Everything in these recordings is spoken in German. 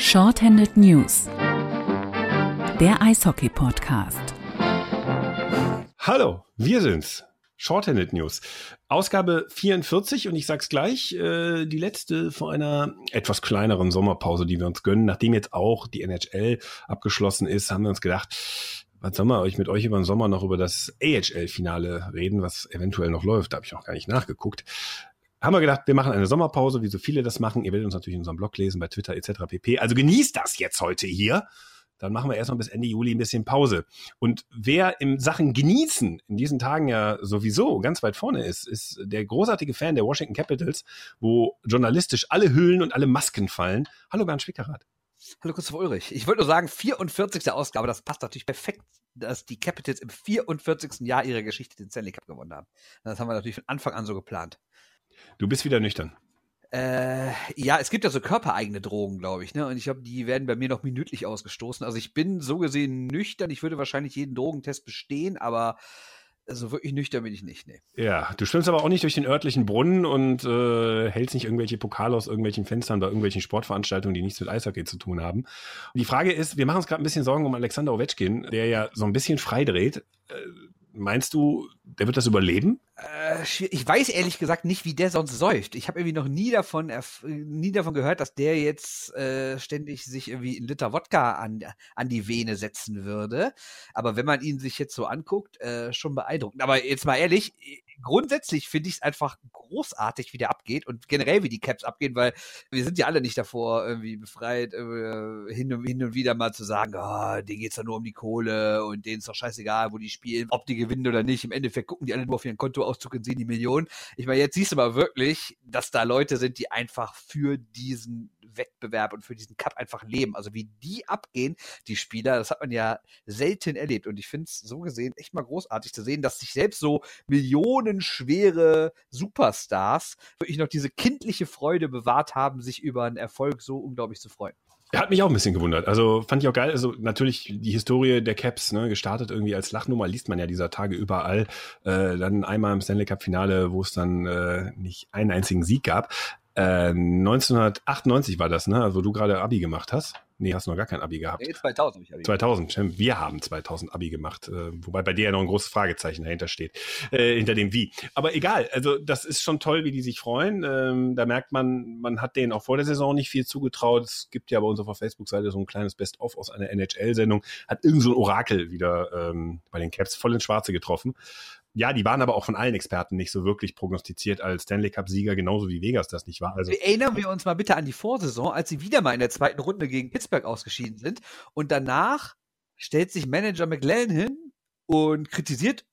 Shorthanded News, der Eishockey-Podcast. Hallo, wir sind's. Shorthanded News. Ausgabe 44 und ich sag's gleich, äh, die letzte vor einer etwas kleineren Sommerpause, die wir uns gönnen. Nachdem jetzt auch die NHL abgeschlossen ist, haben wir uns gedacht, was soll man euch mit euch über den Sommer noch über das AHL-Finale reden, was eventuell noch läuft? Da habe ich noch gar nicht nachgeguckt haben wir gedacht, wir machen eine Sommerpause, wie so viele das machen. Ihr werdet uns natürlich in unserem Blog lesen, bei Twitter etc. pp. Also genießt das jetzt heute hier. Dann machen wir erstmal bis Ende Juli ein bisschen Pause. Und wer im Sachen genießen in diesen Tagen ja sowieso ganz weit vorne ist, ist der großartige Fan der Washington Capitals, wo journalistisch alle Hüllen und alle Masken fallen. Hallo Bernd Schwickerath. Hallo Christoph Ulrich. Ich wollte nur sagen, 44. Ausgabe, das passt natürlich perfekt, dass die Capitals im 44. Jahr ihrer Geschichte den Stanley Cup gewonnen haben. Das haben wir natürlich von Anfang an so geplant. Du bist wieder nüchtern. Äh, ja, es gibt ja so körpereigene Drogen, glaube ich, ne? Und ich glaube, die werden bei mir noch minütlich ausgestoßen. Also ich bin so gesehen nüchtern. Ich würde wahrscheinlich jeden Drogentest bestehen, aber so wirklich nüchtern bin ich nicht, ne. Ja, du schwimmst aber auch nicht durch den örtlichen Brunnen und äh, hältst nicht irgendwelche Pokale aus irgendwelchen Fenstern bei irgendwelchen Sportveranstaltungen, die nichts mit Eishockey zu tun haben. Die Frage ist, wir machen uns gerade ein bisschen Sorgen um Alexander Ovechkin, der ja so ein bisschen freidreht. Äh, meinst du, der wird das überleben? Äh, ich weiß ehrlich gesagt nicht, wie der sonst säuft. Ich habe irgendwie noch nie davon, nie davon gehört, dass der jetzt äh, ständig sich irgendwie in Liter Wodka an, an die Vene setzen würde. Aber wenn man ihn sich jetzt so anguckt, äh, schon beeindruckend. Aber jetzt mal ehrlich, grundsätzlich finde ich es einfach großartig, wie der abgeht und generell wie die Caps abgehen, weil wir sind ja alle nicht davor irgendwie befreit, äh, hin, und, hin und wieder mal zu sagen, oh, denen geht's ja nur um die Kohle und denen ist doch scheißegal, wo die spielen, ob die gewinnen oder nicht. Im Endeffekt gucken die alle nur auf ihren Kontoauszug und sehen die Millionen. Ich meine, jetzt siehst du mal wirklich, dass da Leute sind, die einfach für diesen Wettbewerb und für diesen Cup einfach leben. Also wie die abgehen, die Spieler, das hat man ja selten erlebt. Und ich finde es so gesehen echt mal großartig zu sehen, dass sich selbst so millionenschwere Superstars wirklich noch diese kindliche Freude bewahrt haben, sich über einen Erfolg so unglaublich zu freuen. Hat mich auch ein bisschen gewundert. Also fand ich auch geil. Also natürlich die Historie der Caps, ne, gestartet irgendwie als Lachnummer, liest man ja dieser Tage überall. Äh, dann einmal im Stanley Cup Finale, wo es dann äh, nicht einen einzigen Sieg gab. 1998 äh, war das, ne? Also du gerade Abi gemacht hast. Nee, hast noch gar kein Abi gehabt. Nee, 2000 habe ich Abi 2000, stimmt. Wir haben 2000 Abi gemacht. Äh, wobei bei dir ja noch ein großes Fragezeichen dahinter steht. Äh, hinter dem Wie. Aber egal. Also das ist schon toll, wie die sich freuen. Ähm, da merkt man, man hat denen auch vor der Saison nicht viel zugetraut. Es gibt ja bei uns auf der Facebook-Seite so ein kleines Best-of aus einer NHL-Sendung. Hat irgend so ein Orakel wieder ähm, bei den Caps voll ins Schwarze getroffen ja, die waren aber auch von allen Experten nicht so wirklich prognostiziert als Stanley Cup-Sieger, genauso wie Vegas das nicht war. Also Erinnern wir uns mal bitte an die Vorsaison, als sie wieder mal in der zweiten Runde gegen Pittsburgh ausgeschieden sind. Und danach stellt sich Manager McLellan hin und kritisiert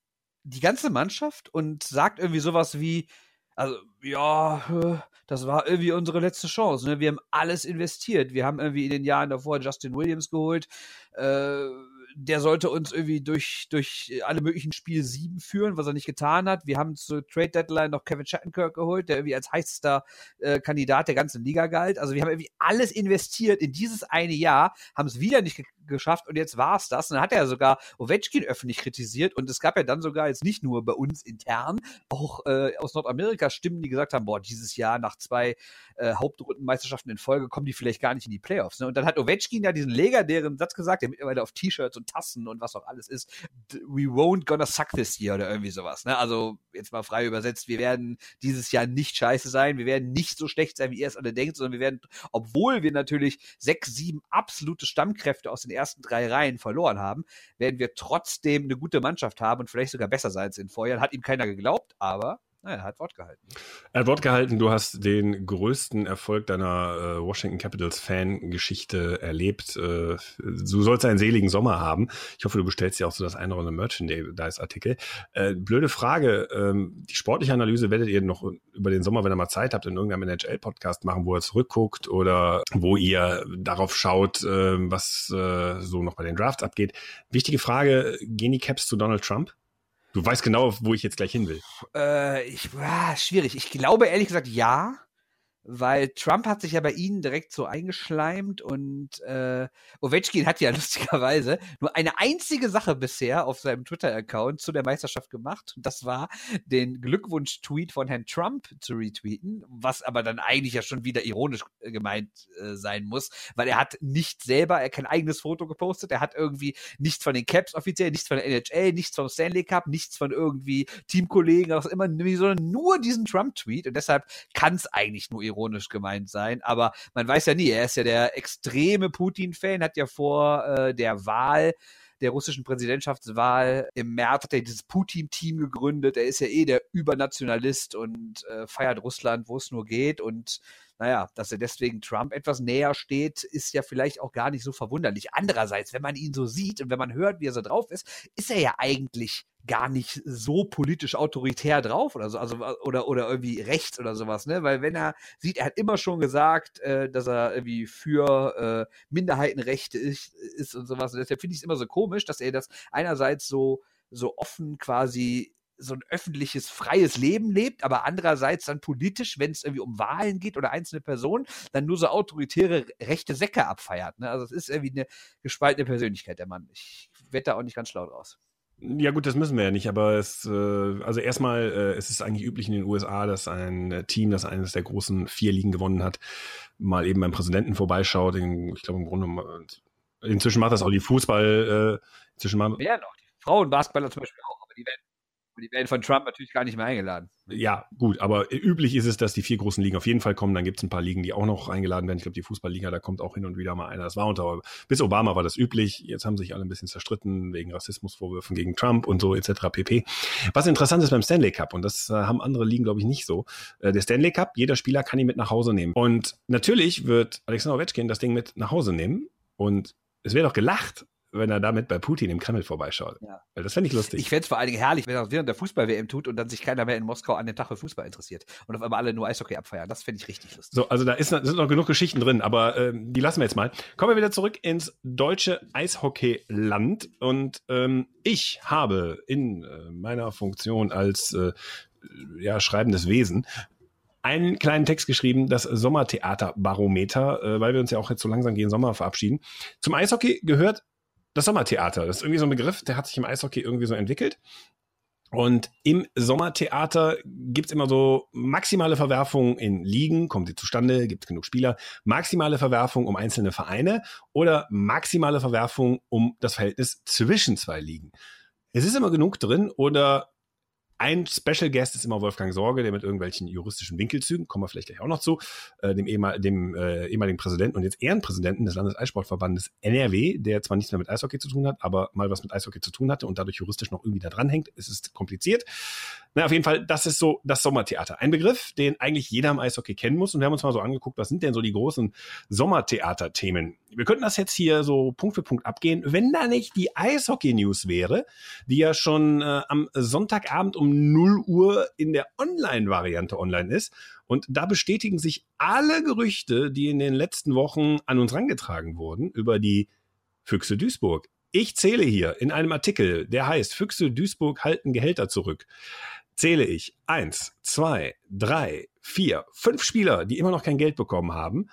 die ganze Mannschaft und sagt irgendwie sowas wie, also ja, das war irgendwie unsere letzte Chance. Ne? Wir haben alles investiert. Wir haben irgendwie in den Jahren davor Justin Williams geholt. Äh, der sollte uns irgendwie durch, durch alle möglichen Spiel sieben führen, was er nicht getan hat. Wir haben zur Trade Deadline noch Kevin Shattenkirk geholt, der irgendwie als heißester äh, Kandidat der ganzen Liga galt. Also wir haben irgendwie alles investiert in dieses eine Jahr, haben es wieder nicht geschafft und jetzt war es das. Und dann hat er sogar Ovechkin öffentlich kritisiert und es gab ja dann sogar jetzt nicht nur bei uns intern, auch äh, aus Nordamerika Stimmen, die gesagt haben, boah, dieses Jahr nach zwei äh, Hauptrundenmeisterschaften in Folge kommen die vielleicht gar nicht in die Playoffs. Ne? Und dann hat Ovechkin ja diesen legendären Satz gesagt, der mittlerweile auf T-Shirts und Tassen und was auch alles ist, we won't gonna suck this year oder irgendwie sowas. Ne? Also jetzt mal frei übersetzt, wir werden dieses Jahr nicht scheiße sein, wir werden nicht so schlecht sein, wie ihr es alle denkt, sondern wir werden, obwohl wir natürlich sechs, sieben absolute Stammkräfte aus den ersten drei Reihen verloren haben, werden wir trotzdem eine gute Mannschaft haben und vielleicht sogar besser sein als in Vorjahren. Hat ihm keiner geglaubt, aber naja, er hat Wort gehalten. Er hat Wort gehalten. Du hast den größten Erfolg deiner äh, Washington Capitals Fan-Geschichte erlebt. Äh, du sollst einen seligen Sommer haben. Ich hoffe, du bestellst dir auch so das eine oder andere Merchandise-Artikel. Äh, blöde Frage. Ähm, die sportliche Analyse werdet ihr noch über den Sommer, wenn ihr mal Zeit habt, in irgendeinem NHL-Podcast machen, wo ihr zurückguckt oder wo ihr darauf schaut, äh, was äh, so noch bei den Drafts abgeht. Wichtige Frage. Gehen die Caps zu Donald Trump? Du weißt genau, wo ich jetzt gleich hin will. Äh, ich, ah, schwierig. Ich glaube ehrlich gesagt ja, weil Trump hat sich ja bei ihnen direkt so eingeschleimt und äh, Ovechkin hat ja lustigerweise nur eine einzige Sache bisher auf seinem Twitter-Account zu der Meisterschaft gemacht. Und das war den Glückwunsch-Tweet von Herrn Trump zu retweeten, was aber dann eigentlich ja schon wieder ironisch äh, gemeint äh, sein muss, weil er hat nicht selber, er kein eigenes Foto gepostet, er hat irgendwie nichts von den Caps offiziell, nichts von der NHL, nichts vom Stanley Cup, nichts von irgendwie Teamkollegen, was immer, sondern nur diesen Trump-Tweet. Und deshalb kann es eigentlich nur ironisch ironisch gemeint sein, aber man weiß ja nie. Er ist ja der extreme Putin-Fan, hat ja vor äh, der Wahl der russischen Präsidentschaftswahl im März hat er dieses Putin-Team gegründet. Er ist ja eh der Übernationalist und äh, feiert Russland, wo es nur geht. Und naja, dass er deswegen Trump etwas näher steht, ist ja vielleicht auch gar nicht so verwunderlich. Andererseits, wenn man ihn so sieht und wenn man hört, wie er so drauf ist, ist er ja eigentlich gar nicht so politisch autoritär drauf oder so, also oder oder irgendwie rechts oder sowas, ne? Weil wenn er sieht, er hat immer schon gesagt, äh, dass er irgendwie für äh, Minderheitenrechte ist, ist und sowas. Und deshalb finde ich es immer so komisch, dass er das einerseits so so offen quasi so ein öffentliches, freies Leben lebt, aber andererseits dann politisch, wenn es irgendwie um Wahlen geht oder einzelne Personen, dann nur so autoritäre rechte Säcke abfeiert. Ne? Also es ist irgendwie eine gespaltene Persönlichkeit, der Mann. Ich werde da auch nicht ganz schlau draus. Ja gut, das müssen wir ja nicht, aber es, äh, also erstmal, äh, es ist eigentlich üblich in den USA, dass ein äh, Team, das eines der großen vier Ligen gewonnen hat, mal eben beim Präsidenten vorbeischaut. In, ich glaube im Grunde, inzwischen macht das auch die Fußball, äh, inzwischen mal. Ja, noch, die Frauenbasketballer zum Beispiel auch, aber die werden und die werden von Trump natürlich gar nicht mehr eingeladen. Ja, gut, aber üblich ist es, dass die vier großen Ligen auf jeden Fall kommen. Dann gibt es ein paar Ligen, die auch noch eingeladen werden. Ich glaube, die Fußballliga, da kommt auch hin und wieder mal einer. Das war unter, bis Obama war das üblich. Jetzt haben sich alle ein bisschen zerstritten wegen Rassismusvorwürfen gegen Trump und so etc. pp. Was interessant ist beim Stanley Cup, und das äh, haben andere Ligen, glaube ich, nicht so. Äh, der Stanley Cup, jeder Spieler kann ihn mit nach Hause nehmen. Und natürlich wird Alexander Ovechkin das Ding mit nach Hause nehmen. Und es wäre doch gelacht, wenn er damit bei Putin im Kreml vorbeischaut. Ja. Weil das fände ich lustig. Ich fände es vor allen Dingen herrlich, wenn er das während der Fußball-WM tut und dann sich keiner mehr in Moskau an den Tag für Fußball interessiert und auf einmal alle nur Eishockey abfeiern. Das fände ich richtig lustig. So, also da ist, sind noch genug Geschichten drin, aber äh, die lassen wir jetzt mal. Kommen wir wieder zurück ins deutsche Eishockeyland und ähm, ich habe in äh, meiner Funktion als äh, ja, schreibendes Wesen einen kleinen Text geschrieben, das Sommertheaterbarometer, äh, weil wir uns ja auch jetzt so langsam gegen Sommer verabschieden. Zum Eishockey gehört das Sommertheater. Das ist irgendwie so ein Begriff, der hat sich im Eishockey irgendwie so entwickelt. Und im Sommertheater gibt's immer so maximale Verwerfungen in Ligen, kommen sie zustande, gibt es genug Spieler, maximale Verwerfung um einzelne Vereine oder maximale Verwerfung um das Verhältnis zwischen zwei Ligen. Es ist immer genug drin oder ein Special Guest ist immer Wolfgang Sorge, der mit irgendwelchen juristischen Winkelzügen, kommen wir vielleicht gleich auch noch zu, äh, dem, ehemal, dem äh, ehemaligen Präsidenten und jetzt Ehrenpräsidenten des Landeseissportverbandes NRW, der zwar nichts mehr mit Eishockey zu tun hat, aber mal was mit Eishockey zu tun hatte und dadurch juristisch noch irgendwie da dranhängt. Es ist kompliziert. Na, auf jeden Fall, das ist so das Sommertheater. Ein Begriff, den eigentlich jeder im Eishockey kennen muss. Und wir haben uns mal so angeguckt, was sind denn so die großen Sommertheater-Themen? Wir könnten das jetzt hier so Punkt für Punkt abgehen, wenn da nicht die Eishockey-News wäre, die ja schon äh, am Sonntagabend um 0 Uhr in der Online-Variante online ist. Und da bestätigen sich alle Gerüchte, die in den letzten Wochen an uns rangetragen wurden, über die Füchse Duisburg. Ich zähle hier in einem Artikel, der heißt Füchse Duisburg halten Gehälter zurück zähle ich eins, zwei, drei, vier, fünf Spieler, die immer noch kein Geld bekommen haben.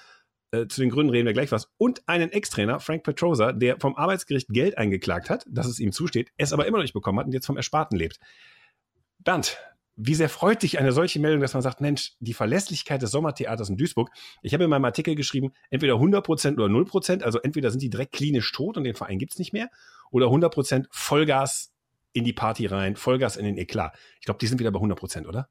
Äh, zu den Gründen reden wir gleich was. Und einen Ex-Trainer, Frank Petrosa, der vom Arbeitsgericht Geld eingeklagt hat, dass es ihm zusteht, es aber immer noch nicht bekommen hat und jetzt vom Ersparten lebt. Bernd, wie sehr freut dich eine solche Meldung, dass man sagt, Mensch, die Verlässlichkeit des Sommertheaters in Duisburg. Ich habe in meinem Artikel geschrieben, entweder 100% oder 0%, also entweder sind die direkt klinisch tot und den Verein gibt's nicht mehr, oder 100% Vollgas in die Party rein, Vollgas in den Eklat. Ich glaube, die sind wieder bei 100 Prozent, oder?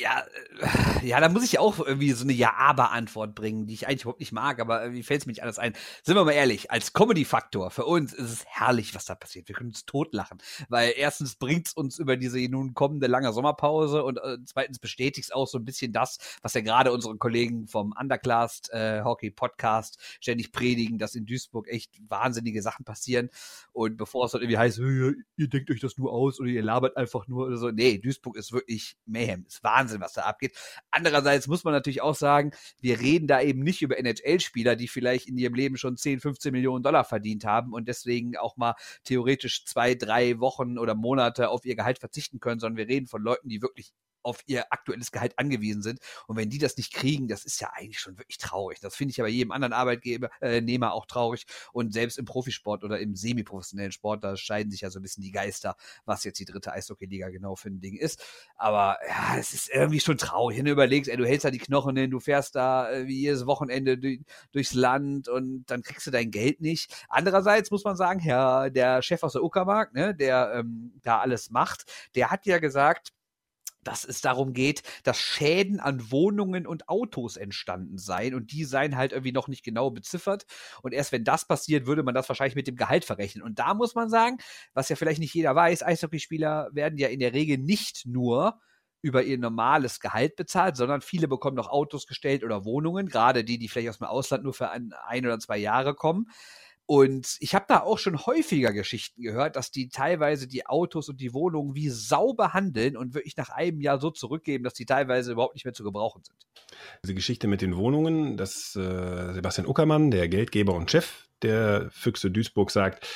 Ja, äh, ja, da muss ich auch irgendwie so eine Ja-Aber-Antwort bringen, die ich eigentlich überhaupt nicht mag, aber irgendwie fällt es mir nicht alles ein. Sind wir mal ehrlich, als Comedy-Faktor, für uns ist es herrlich, was da passiert. Wir können uns totlachen, weil erstens bringt es uns über diese nun kommende lange Sommerpause und äh, zweitens bestätigt es auch so ein bisschen das, was ja gerade unsere Kollegen vom Underclass äh, Hockey Podcast ständig predigen, dass in Duisburg echt wahnsinnige Sachen passieren und bevor es dann irgendwie heißt, ihr, ihr denkt euch das nur aus oder ihr labert einfach nur oder so, nee, Duisburg ist wirklich Mayhem, ist wahnsinnig Wahnsinn, was da abgeht. Andererseits muss man natürlich auch sagen, wir reden da eben nicht über NHL-Spieler, die vielleicht in ihrem Leben schon 10, 15 Millionen Dollar verdient haben und deswegen auch mal theoretisch zwei, drei Wochen oder Monate auf ihr Gehalt verzichten können, sondern wir reden von Leuten, die wirklich auf ihr aktuelles Gehalt angewiesen sind. Und wenn die das nicht kriegen, das ist ja eigentlich schon wirklich traurig. Das finde ich aber jedem anderen Arbeitgeber, äh, Nehmer auch traurig. Und selbst im Profisport oder im semiprofessionellen Sport, da scheiden sich ja so ein bisschen die Geister, was jetzt die dritte Eishockey-Liga genau für ein Ding ist. Aber ja, es ist irgendwie schon traurig. Wenn du überlegst, ey, du hältst da die Knochen hin, du fährst da äh, wie jedes Wochenende durchs Land und dann kriegst du dein Geld nicht. Andererseits muss man sagen, ja, der Chef aus der Uckermark, ne, der ähm, da alles macht, der hat ja gesagt, dass es darum geht, dass Schäden an Wohnungen und Autos entstanden seien und die seien halt irgendwie noch nicht genau beziffert. Und erst wenn das passiert, würde man das wahrscheinlich mit dem Gehalt verrechnen. Und da muss man sagen, was ja vielleicht nicht jeder weiß, Eishockeyspieler werden ja in der Regel nicht nur über ihr normales Gehalt bezahlt, sondern viele bekommen noch Autos gestellt oder Wohnungen, gerade die, die vielleicht aus dem Ausland nur für ein, ein oder zwei Jahre kommen. Und ich habe da auch schon häufiger Geschichten gehört, dass die teilweise die Autos und die Wohnungen wie Sau behandeln und wirklich nach einem Jahr so zurückgeben, dass die teilweise überhaupt nicht mehr zu gebrauchen sind. Diese Geschichte mit den Wohnungen, dass äh, Sebastian Uckermann, der Geldgeber und Chef der Füchse Duisburg sagt,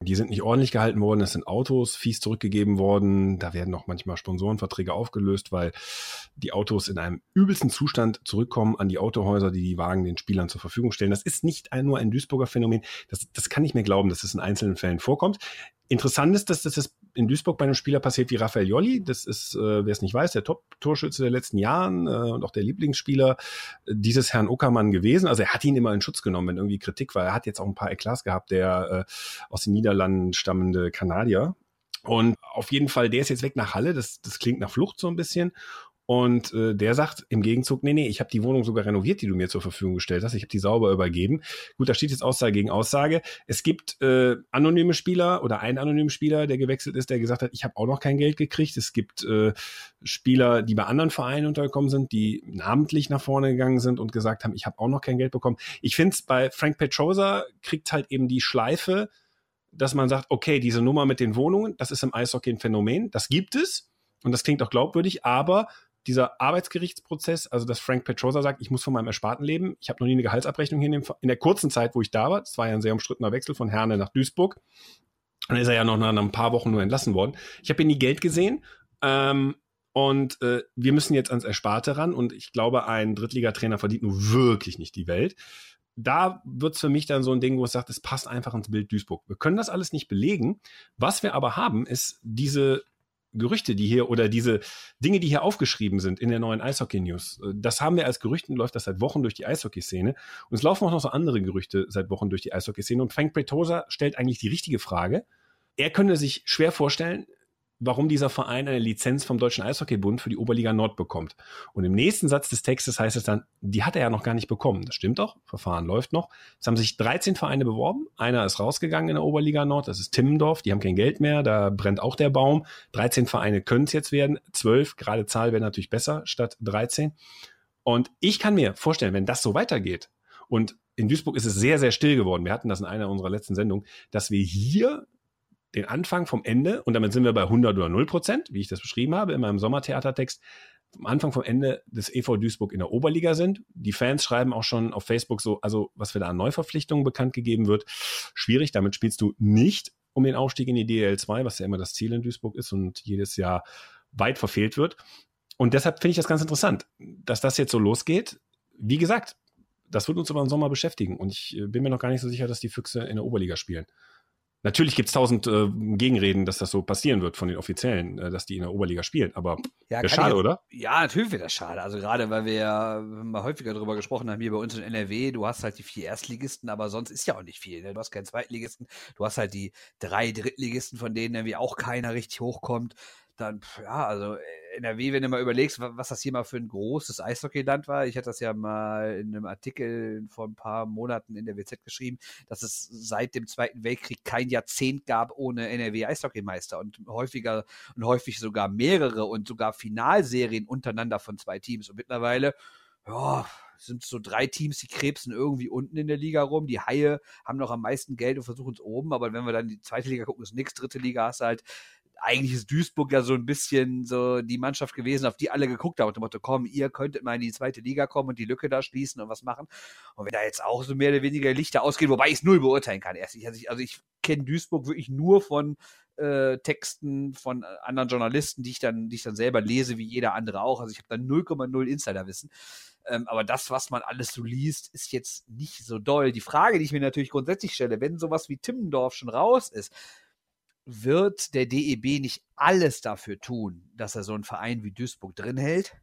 die sind nicht ordentlich gehalten worden, es sind Autos fies zurückgegeben worden, da werden auch manchmal Sponsorenverträge aufgelöst, weil die Autos in einem übelsten Zustand zurückkommen an die Autohäuser, die die Wagen den Spielern zur Verfügung stellen. Das ist nicht nur ein Duisburger Phänomen, das, das kann ich mir glauben, dass es in einzelnen Fällen vorkommt. Interessant ist, dass das in Duisburg bei einem Spieler passiert wie Raphael Jolli. Das ist, äh, wer es nicht weiß, der Top-Torschütze der letzten Jahren äh, und auch der Lieblingsspieler dieses Herrn Uckermann gewesen. Also er hat ihn immer in Schutz genommen, wenn irgendwie Kritik war. Er hat jetzt auch ein paar Eklas gehabt, der äh, aus den Niederlanden stammende Kanadier. Und auf jeden Fall, der ist jetzt weg nach Halle. Das, das klingt nach Flucht so ein bisschen. Und äh, der sagt im Gegenzug, nee, nee, ich habe die Wohnung sogar renoviert, die du mir zur Verfügung gestellt hast. Ich habe die sauber übergeben. Gut, da steht jetzt Aussage gegen Aussage. Es gibt äh, anonyme Spieler oder einen anonymen Spieler, der gewechselt ist, der gesagt hat, ich habe auch noch kein Geld gekriegt. Es gibt äh, Spieler, die bei anderen Vereinen untergekommen sind, die namentlich nach vorne gegangen sind und gesagt haben, ich habe auch noch kein Geld bekommen. Ich finde es bei Frank Petrosa kriegt halt eben die Schleife, dass man sagt, okay, diese Nummer mit den Wohnungen, das ist im Eishockey ein Phänomen, das gibt es. Und das klingt auch glaubwürdig, aber dieser Arbeitsgerichtsprozess, also dass Frank Petrosa sagt, ich muss von meinem Ersparten leben. Ich habe noch nie eine Gehaltsabrechnung hier in, dem, in, der kurzen Zeit, wo ich da war. Das war ja ein sehr umstrittener Wechsel von Herne nach Duisburg. Dann ist er ja noch nach ein paar Wochen nur entlassen worden. Ich habe hier nie Geld gesehen. Ähm, und äh, wir müssen jetzt ans Ersparte ran. Und ich glaube, ein Drittligatrainer verdient nur wirklich nicht die Welt. Da wird's für mich dann so ein Ding, wo es sagt, es passt einfach ins Bild Duisburg. Wir können das alles nicht belegen. Was wir aber haben, ist diese Gerüchte, die hier oder diese Dinge, die hier aufgeschrieben sind in der neuen Eishockey News, äh, das haben wir als Gerüchten, läuft das seit Wochen durch die Eishockey-Szene. Und es laufen auch noch so andere Gerüchte seit Wochen durch die Eishockey-Szene. Und Frank Pretosa stellt eigentlich die richtige Frage. Er könne sich schwer vorstellen, warum dieser Verein eine Lizenz vom Deutschen Eishockeybund für die Oberliga Nord bekommt. Und im nächsten Satz des Textes heißt es dann, die hat er ja noch gar nicht bekommen. Das stimmt doch, Verfahren läuft noch. Es haben sich 13 Vereine beworben, einer ist rausgegangen in der Oberliga Nord, das ist Timmendorf, die haben kein Geld mehr, da brennt auch der Baum. 13 Vereine können es jetzt werden, 12, gerade Zahl wäre natürlich besser statt 13. Und ich kann mir vorstellen, wenn das so weitergeht, und in Duisburg ist es sehr, sehr still geworden. Wir hatten das in einer unserer letzten Sendungen, dass wir hier den Anfang vom Ende, und damit sind wir bei 100 oder 0 Prozent, wie ich das beschrieben habe in meinem Sommertheatertext, vom Anfang vom Ende des EV Duisburg in der Oberliga sind. Die Fans schreiben auch schon auf Facebook so, also was wir da an Neuverpflichtungen bekannt gegeben wird, schwierig. Damit spielst du nicht um den Aufstieg in die DL2, was ja immer das Ziel in Duisburg ist und jedes Jahr weit verfehlt wird. Und deshalb finde ich das ganz interessant, dass das jetzt so losgeht. Wie gesagt, das wird uns über den Sommer beschäftigen. Und ich äh, bin mir noch gar nicht so sicher, dass die Füchse in der Oberliga spielen. Natürlich gibt es tausend äh, Gegenreden, dass das so passieren wird von den Offiziellen, äh, dass die in der Oberliga spielen. Aber ja, wäre schade, ja, oder? Ja, natürlich wäre das schade. Also gerade, weil wir ja mal häufiger darüber gesprochen haben, hier bei uns in NRW, du hast halt die vier Erstligisten, aber sonst ist ja auch nicht viel. Ne? Du hast keinen Zweitligisten, du hast halt die drei Drittligisten, von denen irgendwie auch keiner richtig hochkommt dann, ja, also äh, NRW, wenn du mal überlegst, was das hier mal für ein großes Eishockeyland war. Ich hatte das ja mal in einem Artikel vor ein paar Monaten in der WZ geschrieben, dass es seit dem Zweiten Weltkrieg kein Jahrzehnt gab ohne NRW Eishockeymeister und häufiger und häufig sogar mehrere und sogar Finalserien untereinander von zwei Teams. Und mittlerweile, ja, sind so drei Teams, die krebsen irgendwie unten in der Liga rum. Die Haie haben noch am meisten Geld und versuchen es oben, aber wenn wir dann die zweite Liga gucken, ist nichts. Dritte Liga hast du halt eigentlich ist Duisburg ja so ein bisschen so die Mannschaft gewesen, auf die alle geguckt haben und dem Motto, komm, ihr könntet mal in die zweite Liga kommen und die Lücke da schließen und was machen. Und wenn da jetzt auch so mehr oder weniger Lichter ausgehen, wobei ich es null beurteilen kann, erst ich, also ich, also ich kenne Duisburg wirklich nur von Texten von anderen Journalisten, die ich dann, die ich dann selber lese, wie jeder andere auch. Also ich habe dann 0,0 Insiderwissen. Ähm, aber das, was man alles so liest, ist jetzt nicht so doll. Die Frage, die ich mir natürlich grundsätzlich stelle, wenn sowas wie Timmendorf schon raus ist, wird der DEB nicht alles dafür tun, dass er so einen Verein wie Duisburg drin hält?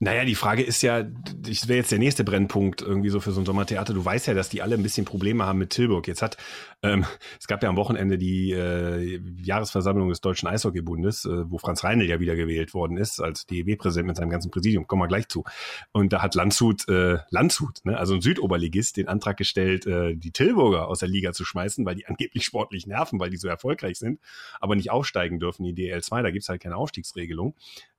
Naja, die Frage ist ja, das wäre jetzt der nächste Brennpunkt irgendwie so für so ein Sommertheater. Du weißt ja, dass die alle ein bisschen Probleme haben mit Tilburg. Jetzt hat, ähm, es gab ja am Wochenende die äh, Jahresversammlung des Deutschen Eishockeybundes, äh, wo Franz Reinl ja wieder gewählt worden ist als DEW-Präsident mit seinem ganzen Präsidium. Kommen wir gleich zu. Und da hat Landshut, äh, Landshut, ne, also ein Südoberligist, den Antrag gestellt, äh, die Tilburger aus der Liga zu schmeißen, weil die angeblich sportlich nerven, weil die so erfolgreich sind, aber nicht aufsteigen dürfen in die DL2. Da gibt's halt keine Aufstiegsregelung.